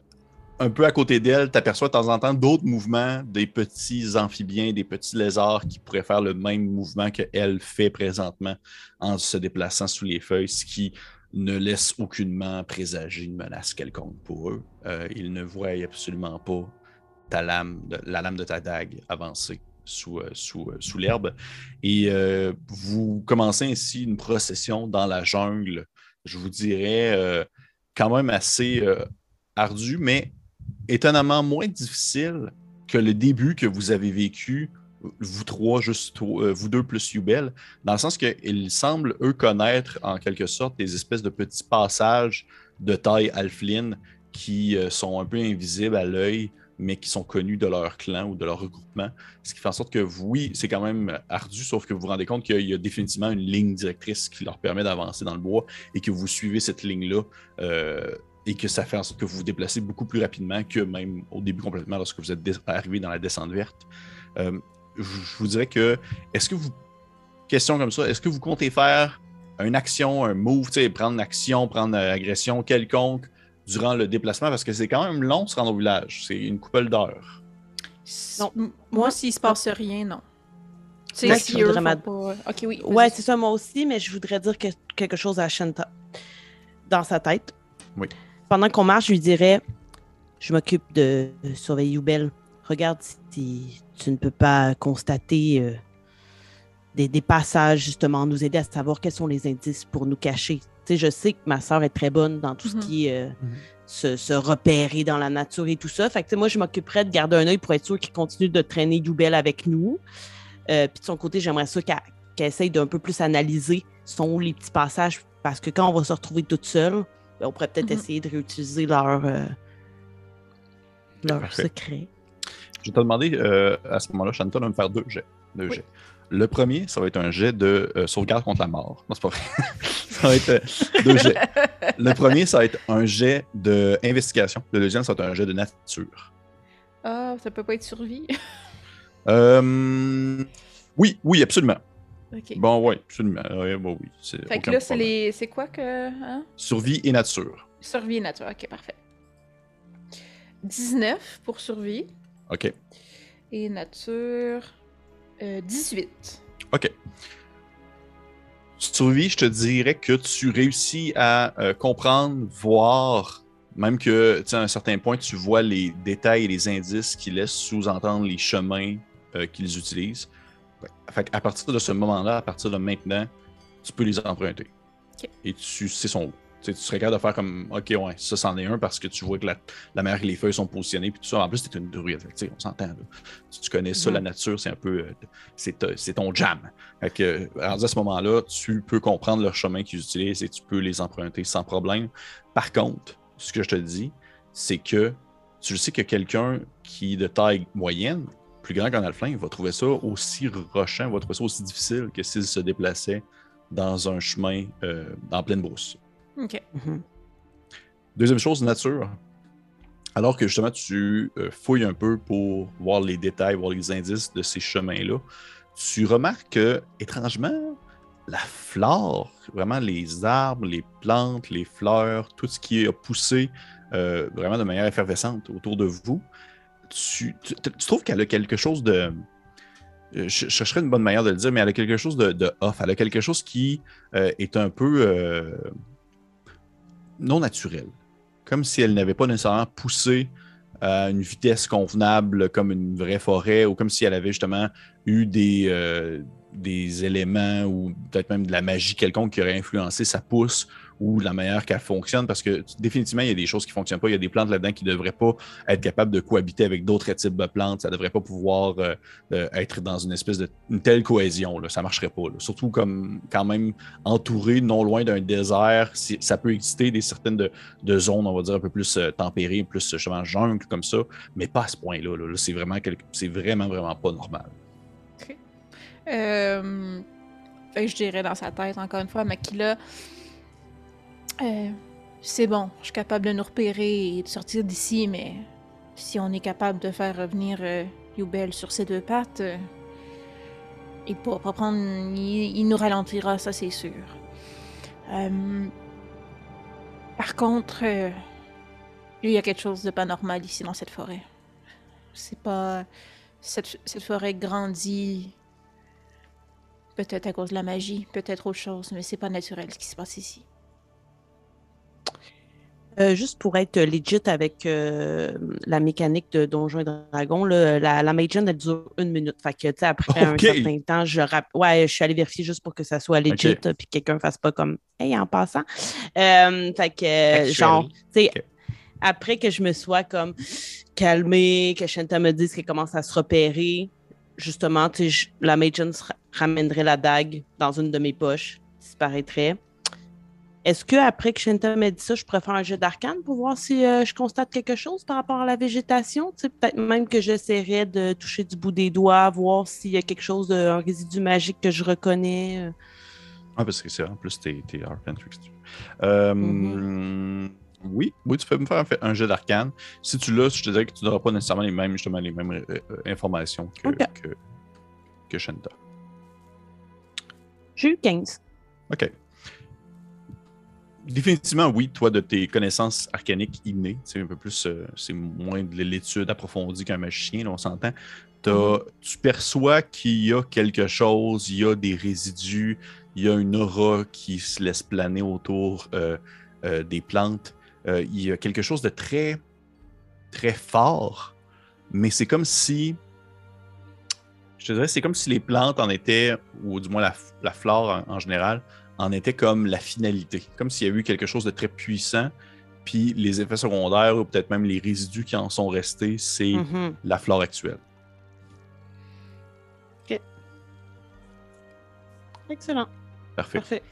un peu à côté d'elle, tu aperçois de temps en temps d'autres mouvements, des petits amphibiens, des petits lézards qui pourraient faire le même mouvement qu'elle fait présentement en se déplaçant sous les feuilles, ce qui ne laisse aucunement présager une menace quelconque pour eux. Euh, ils ne voient absolument pas ta lame, la lame de ta dague avancer sous, euh, euh, l'herbe. Et vous commencez ainsi une procession dans la jungle, je vous dirais, quand même assez ardue, mais étonnamment moins difficile que le début que vous avez vécu, vous trois, juste euh, vous deux plus Yubel, dans le sens qu'ils semblent, eux, connaître en quelque sorte des espèces de petits passages de taille alpheline qui euh, sont un peu invisibles à l'œil, mais qui sont connus de leur clan ou de leur regroupement. Ce qui fait en sorte que, oui, c'est quand même ardu, sauf que vous vous rendez compte qu'il y a définitivement une ligne directrice qui leur permet d'avancer dans le bois et que vous suivez cette ligne-là euh, et que ça fait en sorte que vous vous déplacez beaucoup plus rapidement que même au début complètement lorsque vous êtes arrivé dans la descente verte. Euh, je je vous dirais que, est-ce que vous, question comme ça, est-ce que vous comptez faire une action, un move, tu sais, prendre une action, prendre une agression quelconque durant le déplacement? Parce que c'est quand même long de se rendre au village. C'est une couple d'heures. Non. Moi, s'il se passe rien, non. Je si eux ma- pas... Ok, oui. Ouais, c'est ça, moi aussi, mais je voudrais dire que- quelque chose à Shanta dans sa tête. Oui. Pendant qu'on marche, je lui dirais Je m'occupe de surveiller Youbel. Regarde si tu ne peux pas constater euh, des, des passages, justement, nous aider à savoir quels sont les indices pour nous cacher. Tu sais, je sais que ma soeur est très bonne dans tout Mhm. ce qui est euh, Mhm. se, se repérer dans la nature et tout ça. Fait que, tu sais, moi, je m'occuperais de garder un œil pour être sûr qu'il continue de traîner Youbel avec nous. Euh, Puis de son côté, j'aimerais ça qu'elle essaye d'un peu plus analyser sont où les petits passages parce que quand on va se retrouver toute seule, on pourrait peut-être Mhm. essayer de réutiliser leur, euh, leur Parfait. secret. Je vais te demander euh, à ce moment-là, Chantal, de me faire deux jets. Deux Oui. jets. Le premier, ça va être un jet de euh, sauvegarde contre la mort. Non, c'est pas vrai. ça va être euh, deux jets. Le premier, ça va être un jet d'investigation. Le deuxième, ça va être un jet de nature. Ah, ça peut pas être survie. Euh, oui, oui, absolument. Ok. Bon, oui, absolument. Ouais, bon, oui, c'est Fait que là, c'est les... C'est quoi que... Hein? Survie et nature. Survie et nature. Ok, parfait. 19 pour survie. OK. Et nature... euh, 18. OK. Survie, je te dirais que tu réussis à euh, comprendre, voir, même que, tu sais, à un certain point, tu vois les détails et les indices qui laissent sous-entendre les chemins euh, qu'ils utilisent. Fait à partir de ce moment-là, à partir de maintenant, tu peux les emprunter. Et tu sais son. Tu sais, tu serais capable de faire comme, OK, ouais, ça, c'en est un parce que tu vois que la, la manière que les feuilles sont positionnées, puis tout ça. En plus, t'es une druide, tu sais, on s'entend, là. Tu, tu connais ça, la nature, c'est un peu. euh, c'est euh, c'est ton jam. Fait que, à ce moment-là, tu peux comprendre leur chemin qu'ils utilisent et tu peux les emprunter sans problème. Par contre, ce que je te dis, c'est que tu sais que quelqu'un qui est de taille moyenne, plus grand qu'un alflin, va trouver ça aussi rochant, va trouver ça aussi difficile que s'il se déplaçait dans un chemin euh, en pleine brousse. Ok. Mhm. Deuxième chose, nature. Alors que justement, tu euh, fouilles un peu pour voir les détails, voir les indices de ces chemins-là, tu remarques que, étrangement, la flore, vraiment les arbres, les plantes, les fleurs, tout ce qui a poussé euh, vraiment de manière effervescente autour de vous, tu, trouves qu'elle a quelque chose de, je chercherais une bonne manière de le dire, mais elle a quelque chose de, off. Elle a quelque chose qui est un peu non naturel. Comme si elle n'avait pas nécessairement poussé à une vitesse convenable comme une vraie forêt ou comme si elle avait justement eu des, des éléments ou peut-être même de la magie quelconque qui aurait influencé sa pousse ou la manière qu'elle fonctionne, parce que définitivement, il y a des choses qui ne fonctionnent pas. Il y a des plantes là-dedans qui ne devraient pas être capables de cohabiter avec d'autres types de plantes. Ça ne devrait pas pouvoir euh, euh, être dans une espèce de une telle cohésion. Là. Ça ne marcherait pas. Surtout comme quand même entouré non loin d'un désert, ça peut exister des certaines de, zones, on va dire, un peu plus euh, tempérées, plus justement jungle comme ça, mais pas à ce point-là. Là. c'est vraiment c'est vraiment, vraiment pas normal. OK. je dirais dans sa tête, encore une fois, Makila, euh, c'est bon, je suis capable de nous repérer et de sortir d'ici, mais si on est capable de faire revenir euh, Yubel sur ses deux pattes, euh, il pourra prendre. Il, nous ralentira, ça c'est sûr. par contre, il y a quelque chose de pas normal ici dans cette forêt. C'est pas. Cette, cette forêt grandit. Peut-être à cause de la magie, peut-être autre chose, mais c'est pas naturel ce qui se passe ici. Euh, juste pour être legit avec euh, la mécanique de Donjons et Dragons, la, la elle dure une minute. Fait que, après un certain temps, je, ouais, je suis allée vérifier juste pour que ça soit legit, puis que quelqu'un ne fasse pas comme Hey, en passant. Euh, fait que, genre, tu sais, après que je me sois comme calmée, que Shanta me dise qu'elle commence à se repérer, justement, la Magen ramènerait la dague dans une de mes poches, disparaîtrait. Est-ce qu'après que Shenta m'a dit ça, je préfère un jeu d'arcane pour voir si euh, je constate quelque chose par rapport à la végétation? Peut-être même que j'essaierais de toucher du bout des doigts, voir s'il y a quelque chose, un résidu magique que je reconnais. Euh. Ah, parce que c'est en plus tes, tes euh, mm-hmm. Oui, oui, tu peux me faire un, jeu d'arcane. Si tu l'as, je te dirais que tu n'auras pas nécessairement les mêmes, justement, les mêmes informations que, que, que Shenta. J'ai eu 15. OK définitivement, oui, toi, de tes connaissances arcaniques innées, c'est un peu plus, euh, c'est moins de l'étude approfondie qu'un magicien, on s'entend. Mm-hmm. Tu perçois qu'il y a quelque chose, il y a des résidus, il y a une aura qui se laisse planer autour euh, euh, des plantes. il y a quelque chose de très, très fort, mais c'est comme si, je te dirais, c'est comme si les plantes en étaient, ou du moins la, flore en général, en était comme la finalité, comme s'il y a eu quelque chose de très puissant, puis les effets secondaires ou peut-être même les résidus qui en sont restés, c'est mhm. la flore actuelle. Ok. Excellent. Parfait. Parfait.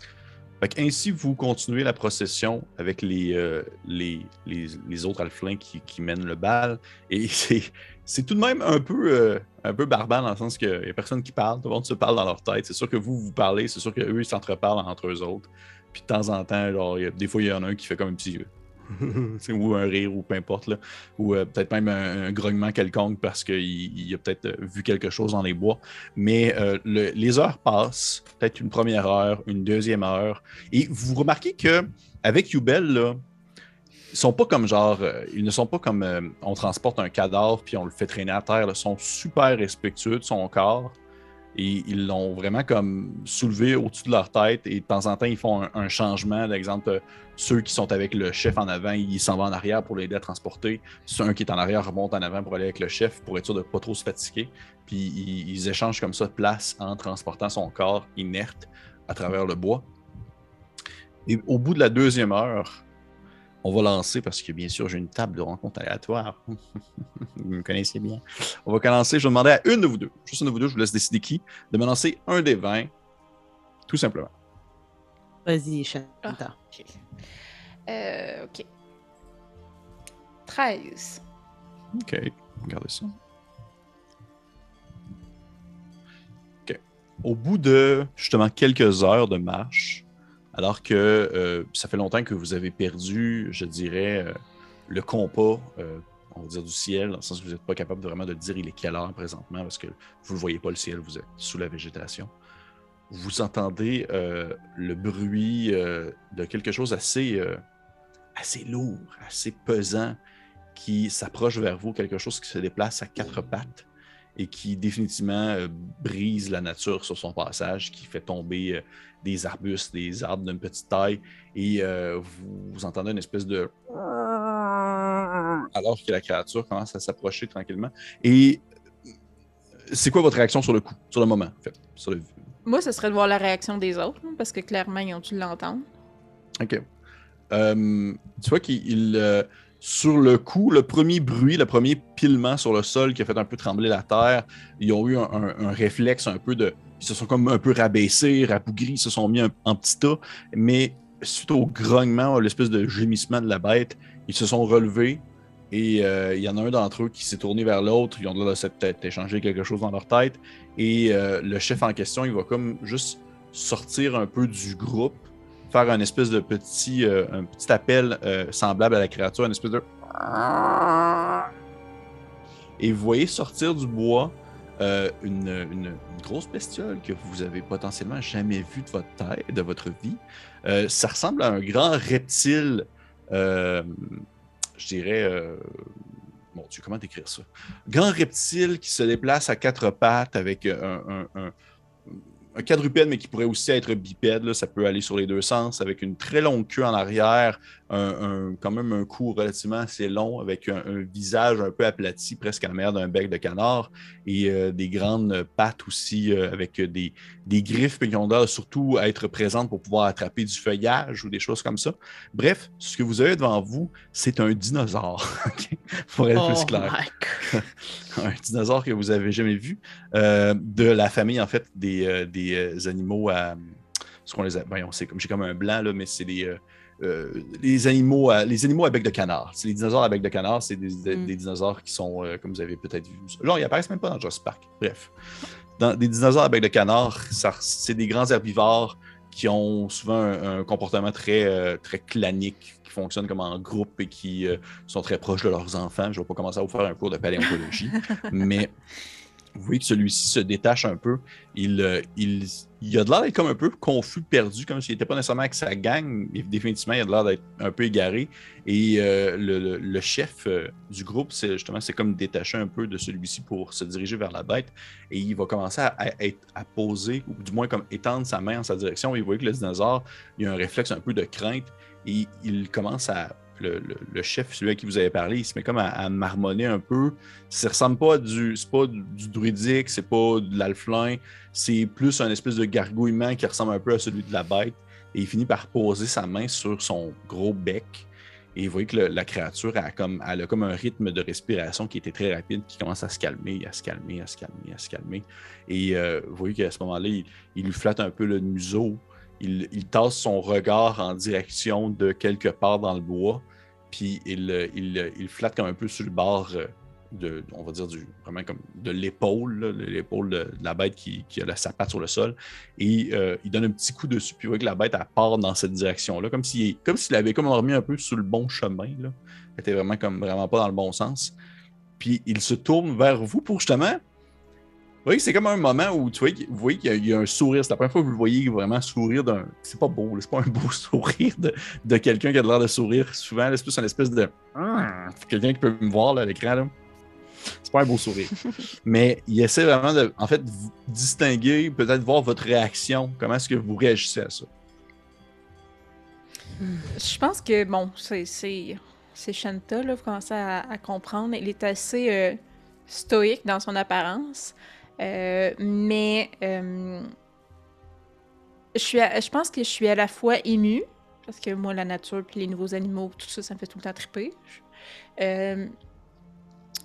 ainsi, vous continuez la procession avec les, euh, les, les, autres alflins qui, qui, mènent le bal. Et c'est tout de même un peu, euh, un peu barbare dans le sens qu'il n'y a personne qui parle, tout le monde se parle dans leur tête. C'est sûr que vous, vous parlez, c'est sûr qu'eux, ils s'entreparlent entre eux autres. Puis de temps en temps, genre, des fois, il y en a un qui fait comme un petit. ou un rire, ou peu importe, là. ou euh, peut-être même un, grognement quelconque parce qu'il a peut-être vu quelque chose dans les bois. Mais euh, les heures passent, peut-être une première heure, une deuxième heure, et vous remarquez que avec Yubel, là, ils sont pas comme genre, euh, ils ne sont pas comme euh, on transporte un cadavre puis on le fait traîner à terre. Ils sont super respectueux de son corps et ils l'ont vraiment comme soulevé au-dessus de leur tête et de temps en temps ils font un, changement. D'exemple, euh, ceux qui sont avec le chef en avant, ils s'en vont en arrière pour l'aider à transporter. Ceux qui est en arrière remonte en avant pour aller avec le chef pour être sûr de ne pas trop se fatiguer. Puis ils, ils échangent comme ça de place en transportant son corps inerte à travers le bois. Et au bout de la deuxième heure, on va lancer, parce que bien sûr, j'ai une table de rencontre aléatoire. vous me connaissez bien. On va commencer. Je vais demander à une de vous deux, juste une de vous deux, je vous laisse décider qui, de me lancer un des 20, tout simplement. Vas-y, Chanta. Ah, ok. Euh, ok. 13. Ok, regardez ça. Ok. Au bout de justement quelques heures de marche, alors que euh, ça fait longtemps que vous avez perdu, je dirais, euh, le compas, euh, on va dire du ciel, dans le sens que vous n'êtes pas capable vraiment de dire il est quelle heure présentement, parce que vous ne voyez pas le ciel, vous êtes sous la végétation. Vous entendez le bruit de quelque chose assez, assez lourd, assez pesant, qui s'approche vers vous, quelque chose qui se déplace à quatre pattes et qui définitivement euh, brise la nature sur son passage, qui fait tomber euh, des arbustes, des arbres d'une petite taille, et euh, vous, entendez une espèce de... alors que la créature commence à s'approcher tranquillement. Et c'est quoi votre réaction sur le coup, sur le moment, en fait? Moi, ce serait de voir la réaction des autres, parce que clairement, ils ont dû l'entendre. OK. tu vois qu'il sur le coup, le premier bruit, le premier pilement sur le sol qui a fait un peu trembler la terre, ils ont eu un, réflexe un peu de. Ils se sont comme un peu rabaissés, rabougris, ils se sont mis en petit tas, mais suite au grognement, l'espèce de gémissement de la bête, ils se sont relevés et euh, il y en a un d'entre eux qui s'est tourné vers l'autre, ils ont peut-être échangé quelque chose dans leur tête et euh, le chef en question, il va comme juste sortir un peu du groupe faire un espèce de petit, euh, un petit appel euh, semblable à la créature, un espèce de. Et vous voyez sortir du bois euh, une, grosse bestiole que vous avez potentiellement jamais vue de votre taille, de votre vie. ça ressemble à un grand reptile, je dirais. Mon Dieu, comment décrire ça? Grand reptile qui se déplace à quatre pattes avec un quadrupède, mais qui pourrait aussi être bipède. ça peut aller sur les deux sens, avec une très longue queue en arrière, un, quand même un cou relativement assez long, avec un, visage un peu aplati, presque à la manière d'un bec de canard, et euh, des grandes pattes aussi, euh, avec des, des griffes qui ont l'air surtout à être présentes pour pouvoir attraper du feuillage ou des choses comme ça. Bref, ce que vous avez devant vous, c'est un dinosaure, pour être plus oh clair. un dinosaure que vous avez jamais vu, euh, de la famille, en fait, des, des animaux à... Ce qu'on les a, voyons, c'est comme j'ai comme un blanc là, mais c'est des, euh, les, animaux à, les animaux à bec de canard. Les dinosaures à bec de canard, c'est des, mm. dinosaures qui sont, euh, comme vous avez peut-être vu. Là, ils apparaissent même pas dans Jurassic Park. Bref. Dans, des dinosaures à bec de canard, c'est des grands herbivores qui ont souvent un, comportement très, euh, très clanique, qui fonctionnent comme en groupe et qui sont très proches de leurs enfants. Je ne vais pas commencer à vous faire un cours de paléontologie, mais vous voyez que celui-ci se détache un peu. Il, euh, il, a de l'air d'être comme un peu confus, perdu, comme s'il n'était pas nécessairement avec sa gang, mais définitivement, il a de l'air d'être un peu égaré. Et euh, le, chef euh, du groupe, c'est justement, c'est comme détaché un peu de celui-ci pour se diriger vers la bête. Et il va commencer à, à, poser, ou du moins comme étendre sa main en sa direction. Et vous voyez que le dinosaure, il a un réflexe un peu de crainte. Et il commence à le, chef, celui à qui vous avez parlé, il se met comme à, marmonner un peu. Ça ressemble pas du. C'est pas du druidique, c'est pas de l'alflin, c'est plus un espèce de gargouillement qui ressemble un peu à celui de la bête. Et il finit par poser sa main sur son gros bec. Et vous voyez que la créature a comme, elle a comme un rythme de respiration qui était très rapide, qui commence à se calmer, à se calmer, à se calmer, à se calmer. Et euh, vous voyez qu'à ce moment-là, il, il, lui flatte un peu le museau il, tasse son regard en direction de quelque part dans le bois, puis il, il, flatte comme un peu sur le bord euh, de, on va dire, du, vraiment comme de l'épaule, l'épaule de, la bête qui, a sa patte sur le sol, et euh, il donne un petit coup dessus, puis vous voyez que la bête, part dans cette direction-là, comme s'il comme s'il avait comme remis un peu sur le bon chemin, là. Elle était vraiment comme vraiment pas dans le bon sens. Puis il se tourne vers vous pour justement oui, c'est comme un moment où tu vois, vous voyez qu'il y, a un sourire. C'est la première fois que vous le voyez vraiment sourire d'un. C'est pas beau, c'est pas un beau sourire de, quelqu'un qui a l'air de sourire. Souvent, c'est plus une espèce de. Ah, quelqu'un qui peut me voir à l'écran. C'est pas un beau sourire. Mais il essaie vraiment de, en fait, vous distinguer, peut-être voir votre réaction. Comment est-ce que vous réagissez à ça? Je pense que, bon, c'est. C'est Shanta, là, vous commencez à, comprendre. Il est assez euh, stoïque dans son apparence. Euh, mais euh, je, suis je pense que je suis à la fois émue, parce que moi, la nature, puis les nouveaux animaux, tout ça, ça me fait tout le temps triper. Euh,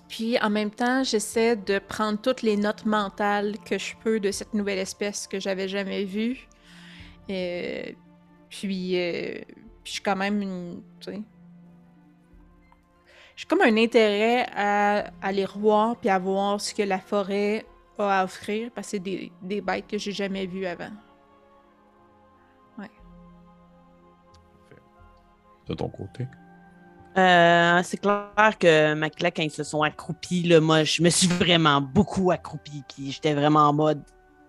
puis en même temps, j'essaie de prendre toutes les notes mentales que je peux de cette nouvelle espèce que j'avais jamais vue. puis, puis je suis quand même une. J'ai comme un intérêt à aller voir puis à voir ce que la forêt à offrir parce que c'est des, des bêtes que j'ai jamais vues avant. Ouais. De ton côté? Euh, c'est clair que ma quand ils se sont accroupis, là, moi, je me suis vraiment beaucoup accroupi. Puis j'étais vraiment en mode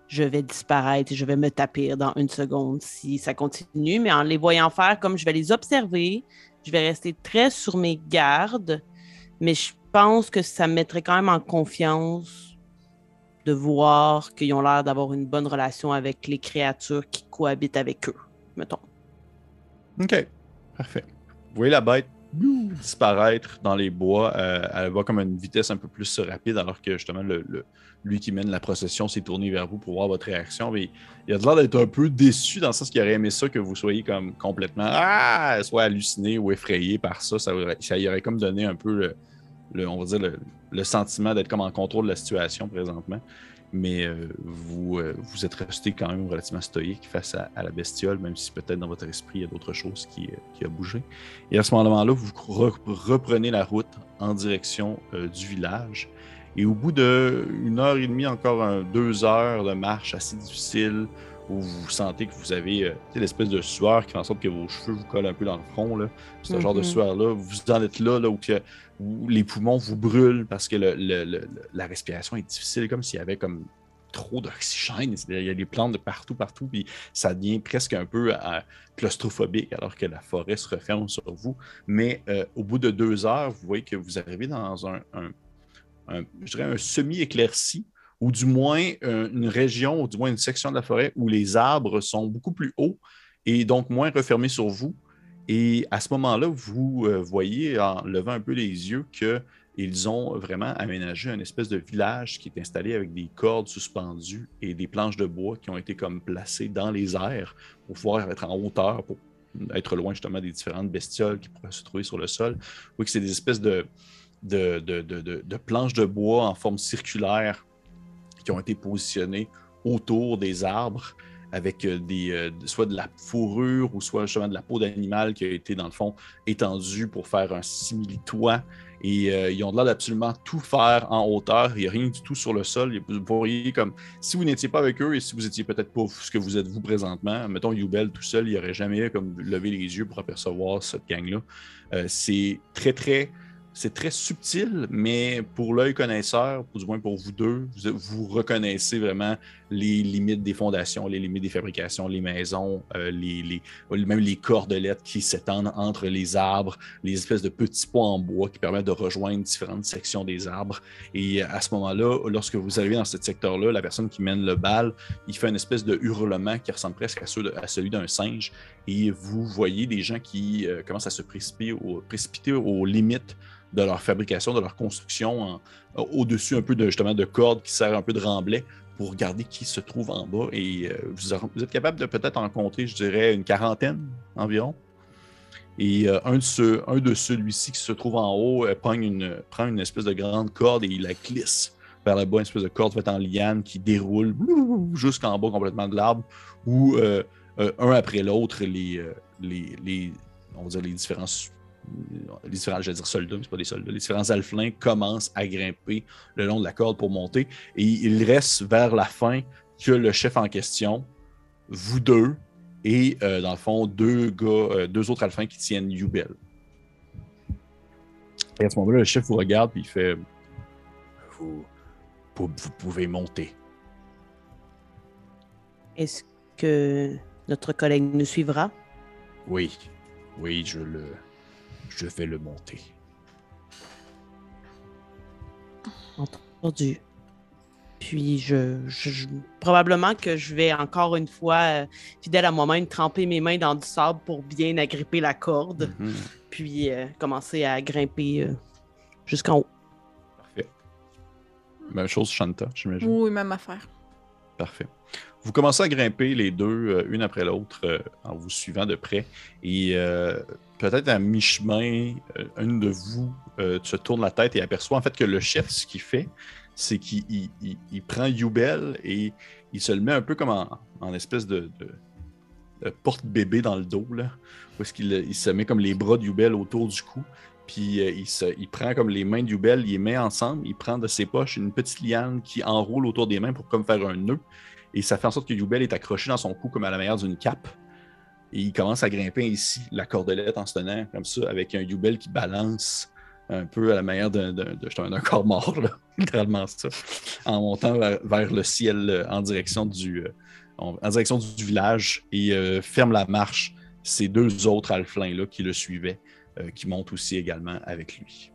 je vais disparaître et je vais me taper dans une seconde si ça continue. Mais en les voyant faire, comme je vais les observer, je vais rester très sur mes gardes. Mais je pense que ça me mettrait quand même en confiance de voir qu'ils ont l'air d'avoir une bonne relation avec les créatures qui cohabitent avec eux, mettons. OK. Parfait. Vous voyez la bête disparaître dans les bois. Euh, elle va comme à une vitesse un peu plus rapide, alors que justement, le, lui qui mène la procession s'est tourné vers vous pour voir votre réaction. Mais il a l'air d'être un peu déçu dans le sens qu'il aurait aimé ça que vous soyez comme complètement ah, soit halluciné ou effrayé par ça. Ça, ça y aurait comme donné un peu le, on va dire le sentiment d'être comme en contrôle de la situation présentement mais euh, vous, euh, vous êtes resté quand même relativement stoïque face à, la bestiole, même si peut-être dans votre esprit, il y a d'autres choses qui, euh, qui, a bougé. Et à ce moment-là, vous reprenez la route en direction du village. Et au bout d'une heure et demie, encore deux heures de marche assez difficile, où vous sentez que vous avez l'espèce de sueur qui fait en sorte que vos cheveux vous collent un peu dans le front, ce genre de mm-hmm. sueur-là, vous en êtes là, là où que où les poumons vous brûlent parce que la respiration est difficile, comme s'il y avait comme trop d'oxygène. Il y a des plantes de partout, partout, puis ça devient presque un peu euh, claustrophobique alors que la forêt se referme sur vous. Mais euh, au bout de deux heures, vous voyez que vous arrivez dans un, je dirais un semi-éclairci, ou du moins euh, une région, ou du moins une section de la forêt où les arbres sont beaucoup plus hauts et donc moins refermés sur vous. Et à ce moment-là, vous euh, voyez en levant un peu les yeux qu'ils ont vraiment aménagé un espèce de village qui est installé avec des cordes suspendues et des planches de bois qui ont été comme placées dans les airs pour pouvoir être en hauteur, pour être loin justement des différentes bestioles qui pourraient se trouver sur le sol. Oui, que c'est des espèces de, planches de bois en forme circulaire qui ont été positionnées autour des arbres avec euh, euh, soit de la fourrure ou soit justement de la peau d'animal qui a été, dans le fond, étendue pour faire un simili-toit. Et euh, ils ont l'air d'absolument tout faire en hauteur. Il n'y a rien du tout sur le sol. Vous pourriez, comme, si vous n'étiez pas avec eux et si vous étiez peut-être pas ce que vous êtes vous présentement, mettons Youbel tout seul, il n'aurait jamais comme levé les yeux pour apercevoir cette gang-là. c'est très, très c'est très subtil, mais pour l'œil connaisseur, du moins pour vous deux, vous, reconnaissez vraiment les limites des fondations, les limites des fabrications, les maisons, euh, les, même les cordelettes qui s'étendent entre les arbres, les espèces de petits poids en bois qui permettent de rejoindre différentes sections des arbres. Et à ce moment-là, lorsque vous arrivez dans ce secteur-là, la personne qui mène le bal, il fait une espèce de hurlement qui ressemble presque à, celui d'un singe. Et vous voyez des gens qui euh, commencent à se précipiter aux limites de leur fabrication, de leur construction, au-dessus un peu de, justement de cordes qui servent un peu de remblai pour regarder qui se trouve en bas. Et euh, vous, êtes capable de peut-être en compter, je dirais, une quarantaine environ. Et euh, un de, celui-ci qui se trouve en haut euh, prend une espèce de grande corde et il la glisse vers le bas, une espèce de corde faite en liane qui déroule jusqu'en bas complètement de l'arbre, où un après l'autre, les, les, les, on va dire les différents les différents, je vais dire soldats, mais c'est pas des soldats, les différents alflins commencent à grimper le long de la corde pour monter. Et il reste vers la fin que le chef en question, vous deux, et euh, dans le fond, deux gars, euh, deux autres alflins qui tiennent Yubel. Et à ce moment-là, le chef vous regarde et il fait vous, vous pouvez monter. Est-ce que notre collègue nous suivra? Oui, oui, je le, je vais le monter. Entendu. Puis je, probablement que je vais encore une fois, euh, fidèle à moi-même, tremper mes mains dans du sable pour bien agripper la corde, mhm. puis euh, commencer à grimper euh, jusqu'en haut. Parfait. Même chose, Shanta, j'imagine. Oui, même affaire. Parfait. Vous commencez à grimper les deux, une après l'autre, en vous suivant de près. Et peut-être à mi-chemin, euh, une de vous euh, se tourne la tête et aperçoit en fait que le chef, ce qu'il fait, c'est qu'il prend Youbel et il se le met un peu comme en, espèce de, porte-bébé dans le dos, là, qu'il il se met comme les bras de Youbel autour du cou, puis euh, il, se, prend comme les mains de Youbel, il les met ensemble, il prend de ses poches une petite liane qui enroule autour des mains pour comme faire un nœud, et ça fait en sorte que Youbel est accroché dans son cou comme à la manière d'une cape. Et il commence à grimper ici, la cordelette en se tenant comme ça, avec un Yubel qui balance un peu à la manière d'un corps mort, littéralement ça, en montant vers, le ciel euh, en direction du, euh, en, direction du village et euh, ferme la marche ces deux autres alflins là qui le suivaient, qui montent aussi également avec lui.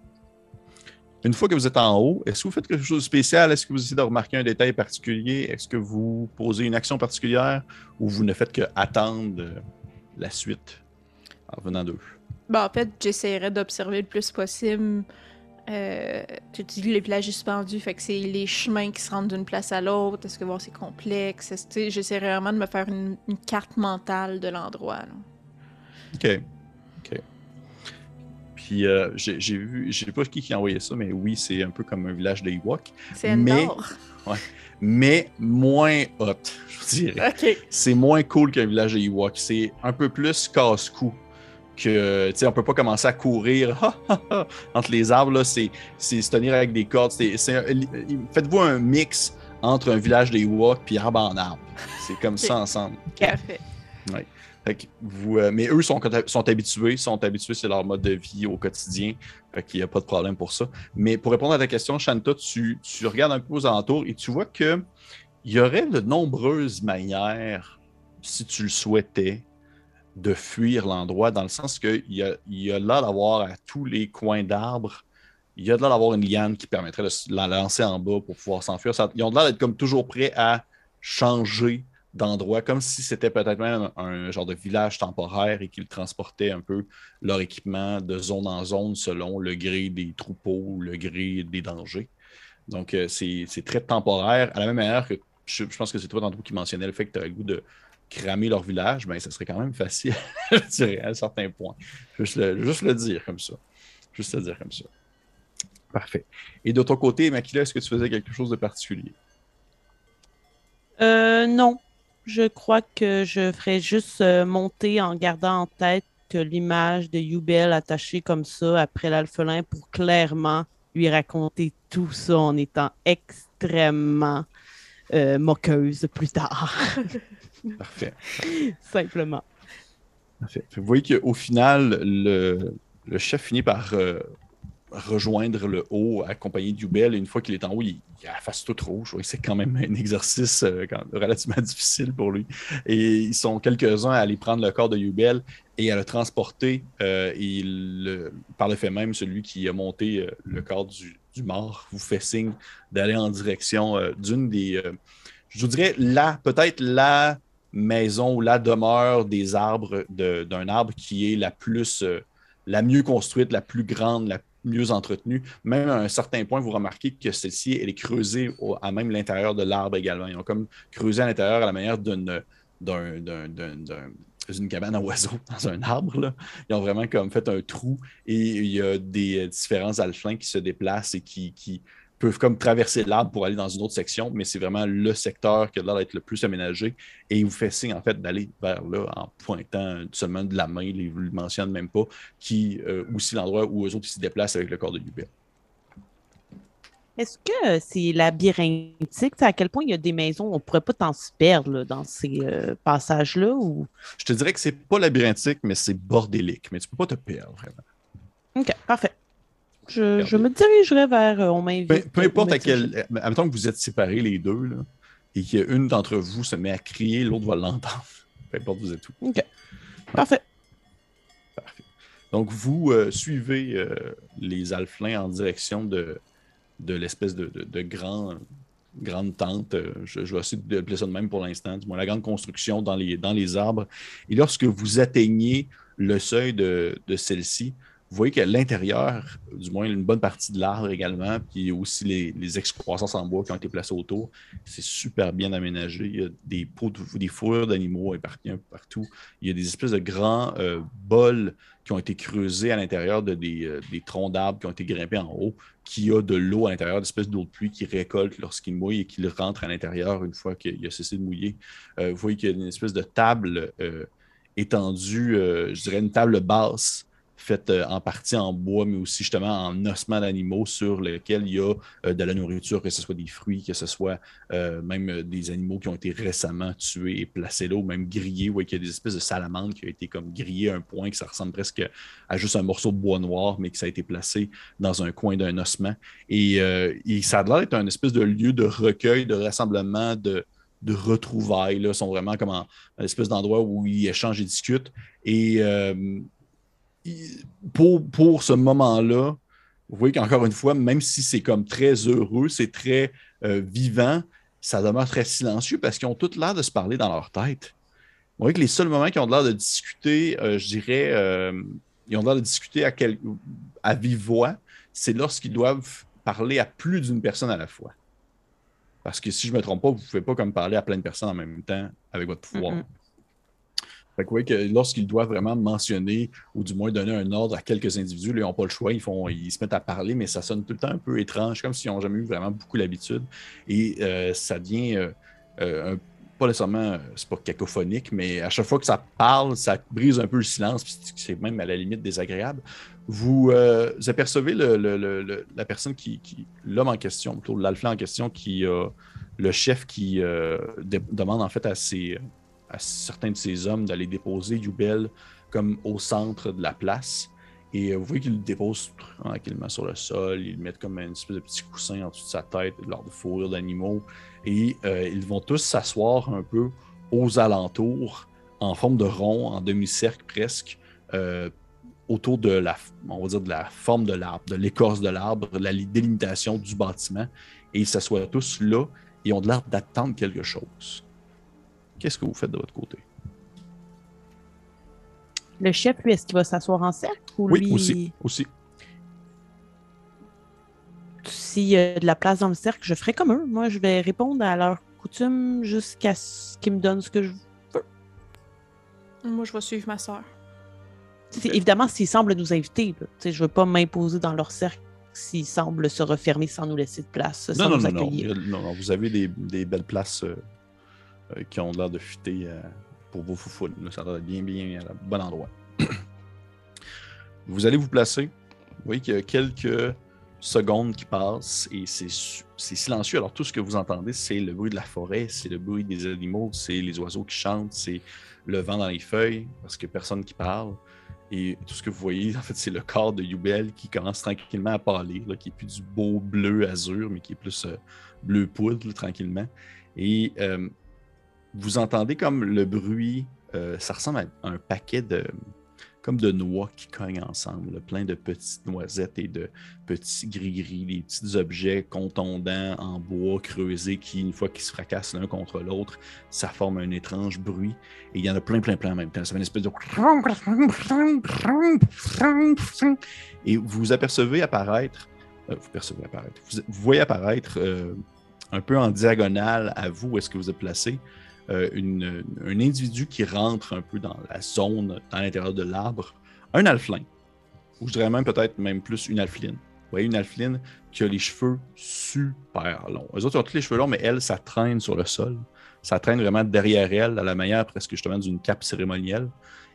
une fois que vous êtes en haut, est-ce que vous faites quelque chose de spécial? Est-ce que vous essayez de remarquer un détail particulier? Est-ce que vous posez une action particulière ou vous ne faites que attendre la suite en venant d'eux? Bah, en fait, j'essaierais d'observer le plus possible. Euh, tu dis les plages suspendus, fait que c'est les chemins qui se rendent d'une place à l'autre. Est-ce que voir c'est complexe? J'essaierais vraiment de me faire une, une carte mentale de l'endroit. OK. Puis euh, j'ai vu, je sais pas qui qui a envoyé ça, mais oui, c'est un peu comme un village de Ewok. C'est énorme. Ouais, mais moins hot, je dirais. C'est moins cool qu'un village de Ewok. C'est un peu plus casse-cou que, tu sais, on peut pas commencer à courir entre les arbres. C'est se tenir avec des cordes. Faites-vous un mix entre un village des Ewoks puis arbre en arbre. C'est comme ça ensemble. Parfait. Ouais vous, euh, mais eux sont, sont habitués, sont habitués, c'est leur mode de vie au quotidien. Fait qu'il n'y a pas de problème pour ça. Mais pour répondre à ta question, Shanta, tu, tu regardes un peu aux alentours et tu vois qu'il y aurait de nombreuses manières, si tu le souhaitais, de fuir l'endroit, dans le sens qu'il y a, il y a là d'avoir à tous les coins d'arbres, il y a de là d'avoir une liane qui permettrait de la lancer en bas pour pouvoir s'enfuir. Ils ont de l'air d'être comme toujours prêts à changer d'endroits, comme si c'était peut-être même un, genre de village temporaire et qu'ils transportaient un peu leur équipement de zone en zone selon le gré des troupeaux ou le gré des dangers. Donc, euh, c'est très temporaire. À la même manière que je, pense que c'est toi tantôt qui mentionnait le fait que tu as le goût de cramer leur village, mais ben, ça serait quand même facile, dirais, à un certain point. Juste le, juste le dire comme ça. Juste le dire comme ça. Parfait. Et de ton côté, Makila, est-ce que tu faisais quelque chose de particulier? Euh, non je crois que je ferais juste euh, monter en gardant en tête l'image de Yubel attachée comme ça après l'alphelin pour clairement lui raconter tout ça en étant extrêmement euh, moqueuse plus tard. Parfait. Simplement. Parfait. Vous voyez qu'au final, le, chef finit par euh, rejoindre le haut accompagné d'Ubel. Une fois qu'il est en haut, il, a la face toute rouge. C'est quand même un exercice euh, relativement difficile pour lui. Et ils sont quelques-uns à aller prendre le corps de Ubel et à le transporter. Euh, il, par le fait même, celui qui a monté euh, le corps du, mort vous fait signe d'aller en direction d'une des. je vous dirais, peut-être la maison ou la demeure des arbres d'un arbre qui est la plus la mieux construite, la plus grande, la mieux entretenue. Même à un certain point, vous remarquez que celle-ci, elle est creusée à même l'intérieur de l'arbre également. Ils ont comme creusé à l'intérieur à la manière d'une cabane à oiseaux dans un arbre. Ils ont vraiment comme fait un trou et il y a des différents alflins qui se déplacent et qui, qui peuvent comme traverser l'arbre pour aller dans une autre section, mais c'est vraiment le secteur qui a l'air d'être le plus aménagé. Et il vous fait signe, en fait, d'aller vers là en pointant seulement de la main, il ne le mentionne même pas, qui euh, aussi l'endroit où eux autres se déplacent avec le corps de Hubert. Est-ce que c'est labyrinthique? à quel point il y a des maisons, on ne pourrait pas t'en se perdre dans ces euh, passages-là? Ou... Je te dirais que c'est pas labyrinthique, mais c'est bordélique. Mais tu peux pas te perdre, vraiment. OK, parfait. Je, me dirigerai vers. Euh, on peu, importe à quel. Admettons que vous êtes séparés les deux, là, et qu'une d'entre vous se met à crier, l'autre va l'entendre. Peu importe, vous êtes tout. OK. Parfait. Parfait. Donc, vous euh, suivez euh, les alflins en direction de, de l'espèce de, de, grand, grande tente. Je, vais essayer de appeler ça de même pour l'instant, du moins la grande construction dans les, dans les arbres. Et lorsque vous atteignez le seuil de, de celle-ci, vous voyez qu'à l'intérieur, du moins une bonne partie de l'arbre également, puis aussi les, excroissances en bois qui ont été placées autour, c'est super bien aménagé. Il y a des pots, des fourrures d'animaux éparpillées partout. Il y a des espèces de grands euh, bols qui ont été creusés à l'intérieur euh, des troncs d'arbres qui ont été grimpés en haut, qui a de l'eau à l'intérieur, d'espèces d'eau de pluie qui récolte lorsqu'il mouille et qui rentre à l'intérieur une fois qu'il a cessé de mouiller. Euh, vous voyez qu'il y a une espèce de table étendue, je dirais une table basse faite euh, en partie en bois, mais aussi justement en ossements d'animaux sur lesquels il y a euh, de la nourriture, que ce soit des fruits, que ce soit euh, même des animaux qui ont été récemment tués et placés là, ou même grillés, ou qu'il y a des espèces de salamandres qui ont été comme grillées à un point que ça ressemble presque à juste un morceau de bois noir, mais que ça a été placé dans un coin d'un ossement. Et, ça a l'air d'être un espèce de lieu de recueil, de rassemblement, de, de retrouvailles. Là, sont vraiment comme un espèce d'endroit où ils échangent et discutent. Et pour, pour ce moment-là, vous voyez qu'encore une fois, même si c'est comme très heureux, c'est très euh, vivant, ça demeure très silencieux parce qu'ils ont tous l'air de se parler dans leur tête. Vous voyez que les seuls moments qui ont l'air de discuter, je dirais, ils ont l'air de discuter à, à vive voix, c'est lorsqu'ils doivent parler à plus d'une personne à la fois. Parce que si je ne me trompe pas, vous ne pouvez pas comme parler à plein de personnes en même temps avec votre pouvoir. Fait que, que lorsqu'ils doivent vraiment mentionner ou du moins donner un ordre à quelques individus, ils n'ont pas le choix, ils, font, ils se mettent à parler, mais ça sonne tout le temps un peu étrange, comme s'ils n'ont jamais eu vraiment beaucoup l'habitude. Et euh, ça devient euh, euh, pas nécessairement, c'est pas cacophonique, mais à chaque fois que ça parle, ça brise un peu le silence, c'est même à la limite désagréable. Vous, apercevez la personne qui, l'homme en question, plutôt l'alpha en question, qui a le chef qui demande en fait à ses à certains de ces hommes d'aller déposer Yubel comme au centre de la place. Et euh, vous voyez qu'ils le déposent tranquillement sur le sol. Ils mettent comme une espèce de petit coussin en dessous de sa tête, lors de fourrure d'animaux. Et euh, ils vont tous s'asseoir un peu aux alentours, en forme de rond, en demi-cercle presque, euh, autour de la, on va dire de la forme de l'arbre, de l'écorce de l'arbre, de la délimitation du bâtiment. Et ils s'assoient tous là et ont l'air d'attendre quelque chose. Qu'est-ce que vous faites de votre côté? Le chef, lui, est-ce qu'il va s'asseoir en cercle ou oui, aussi. aussi. S'il y a de la place dans le cercle, je ferai comme eux. Moi, je vais répondre à leur coutume jusqu'à ce qu'ils me donnent ce que je veux. Moi, je vais suivre ma soeur. Évidemment, s'ils semblent nous inviter, je ne veux pas m'imposer dans leur cercle s'ils semblent se refermer sans nous laisser de place, sans non, nous non, accueillir. Non, non, vous avez des, des belles places euh, euh, qui ont l'air de fuiter euh, pour vos foufounes. ça a l'air bien, bien à bon endroit. vous allez vous placer. Vous voyez qu'il y a quelques secondes qui passent et c'est silencieux. Alors tout ce que vous entendez, c'est le bruit de la forêt, c'est le bruit des animaux, c'est les oiseaux qui chantent, c'est le vent dans les feuilles, parce que personne qui parle. Et tout ce que vous voyez, en fait, c'est le corps de Yubel qui commence tranquillement à pâlir, qui est plus du beau bleu azur, mais qui est plus euh, bleu poudre, tranquillement. Et vous entendez comme le bruit, euh, ça ressemble à un paquet de comme de noix qui cognent ensemble, plein de petites noisettes et de petits gris-gris, des petits objets contondants en bois creusé qui, une fois qu'ils se fracassent l'un contre l'autre, ça forme un étrange bruit. Et il y en a plein, plein, plein en même temps. Ça fait une espèce de... Et vous apercevez apparaître, euh, vous percevez apparaître, vous, voyez apparaître euh, un peu en diagonale à vous, où est-ce que vous êtes placé, euh, un individu qui rentre un peu dans la zone, dans l'intérieur de l'arbre, un alflin, ou je dirais même peut-être même plus une alfline. Vous voyez, une alfline qui a les cheveux super longs. Les autres ont tous les cheveux longs, mais elle, ça traîne sur le sol. Ça traîne vraiment derrière elle, à la manière presque justement d'une cape cérémonielle.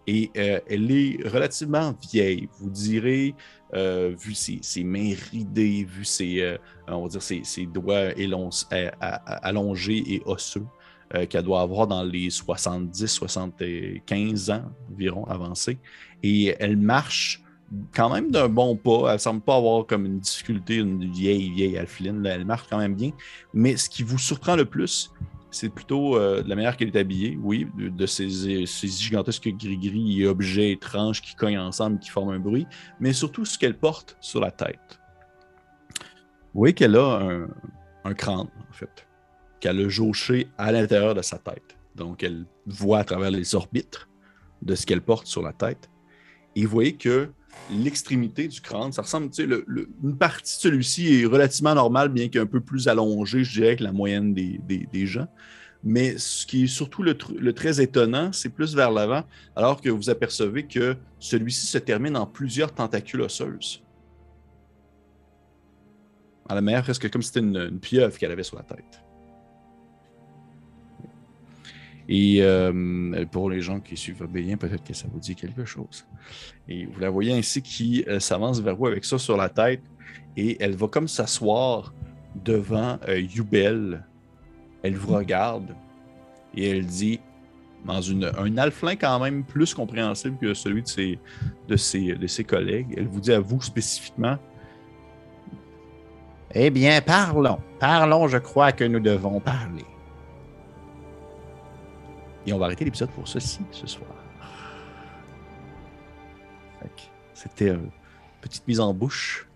Et euh, elle est relativement vieille. Vous direz, euh, vu ses, mains ridées, vu ses, on va dire ses, doigts allongés et osseux. Euh, qu'elle doit avoir dans les 70-75 ans environ avancés. Et elle marche quand même d'un bon pas. Elle semble pas avoir comme une difficulté, une vieille, vieille alpheline. Elle marche quand même bien. Mais ce qui vous surprend le plus, c'est plutôt euh, la manière qu'elle est habillée, oui, de, ces, gigantesques gris-gris et objets étranges qui cognent ensemble, qui forment un bruit, mais surtout ce qu'elle porte sur la tête. Vous voyez qu'elle a un crâne, en fait qu'elle a jauché à l'intérieur de sa tête. Donc, elle voit à travers les orbites de ce qu'elle porte sur la tête. Et vous voyez que l'extrémité du crâne, ça ressemble, tu sais, une partie de celui-ci est relativement normale, bien qu'un peu plus allongée, je dirais, que la moyenne des, gens. Mais ce qui est surtout le, très étonnant, c'est plus vers l'avant, alors que vous apercevez que celui-ci se termine en plusieurs tentacules osseuses. À la manière presque comme si c'était une, une pieuvre qu'elle avait sur la tête. Et euh, pour les gens qui suivent bien, peut-être que ça vous dit quelque chose. Et vous la voyez ainsi qui euh, s'avance vers vous avec ça sur la tête. Et elle va comme s'asseoir devant euh. Elle vous regarde et elle dit, dans une, un alflin quand même plus compréhensible que celui de ses, de, ses, de ses collègues, elle vous dit à vous spécifiquement Eh bien, parlons. Parlons, je crois que nous devons parler. Et on va arrêter l'épisode pour ceci ce soir. C'était une petite mise en bouche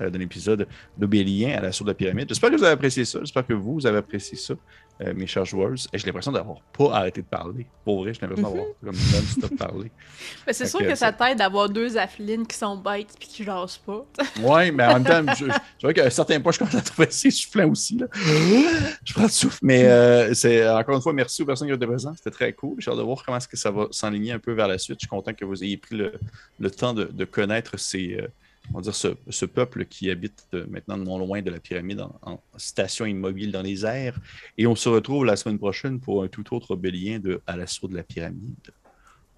euh, d'un épisode d'Obélien à l'assaut de la pyramide. J'espère que vous avez apprécié ça. J'espère que vous avez apprécié ça, euh, mes chers joueurs. Et j'ai l'impression d'avoir pas arrêté de parler. Pour vrai, j'ai l'impression d'avoir comme non-stop parlé. Mais c'est sûr que que ça t'aide d'avoir deux afflines qui sont bêtes puis qui jasent pas. Oui, mais en même temps, je, je vois qu'à un certain point, je commence à trouver assez soufflant aussi. Là. Je prends le souffle. Mais euh, c'est encore une fois, merci aux personnes qui étaient présentes. C'était très cool. J'ai hâte de voir comment est-ce que ça va s'enligner un peu vers la suite. Je suis content que vous ayez pris le, le temps de, de connaître ces, euh, on va dire ce, peuple qui habite euh, maintenant non loin de la pyramide en, en station immobile dans les airs. Et on se retrouve la semaine prochaine pour un tout autre bélien de À l'assaut de la pyramide.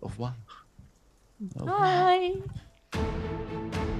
Au revoir. Au revoir. Bye!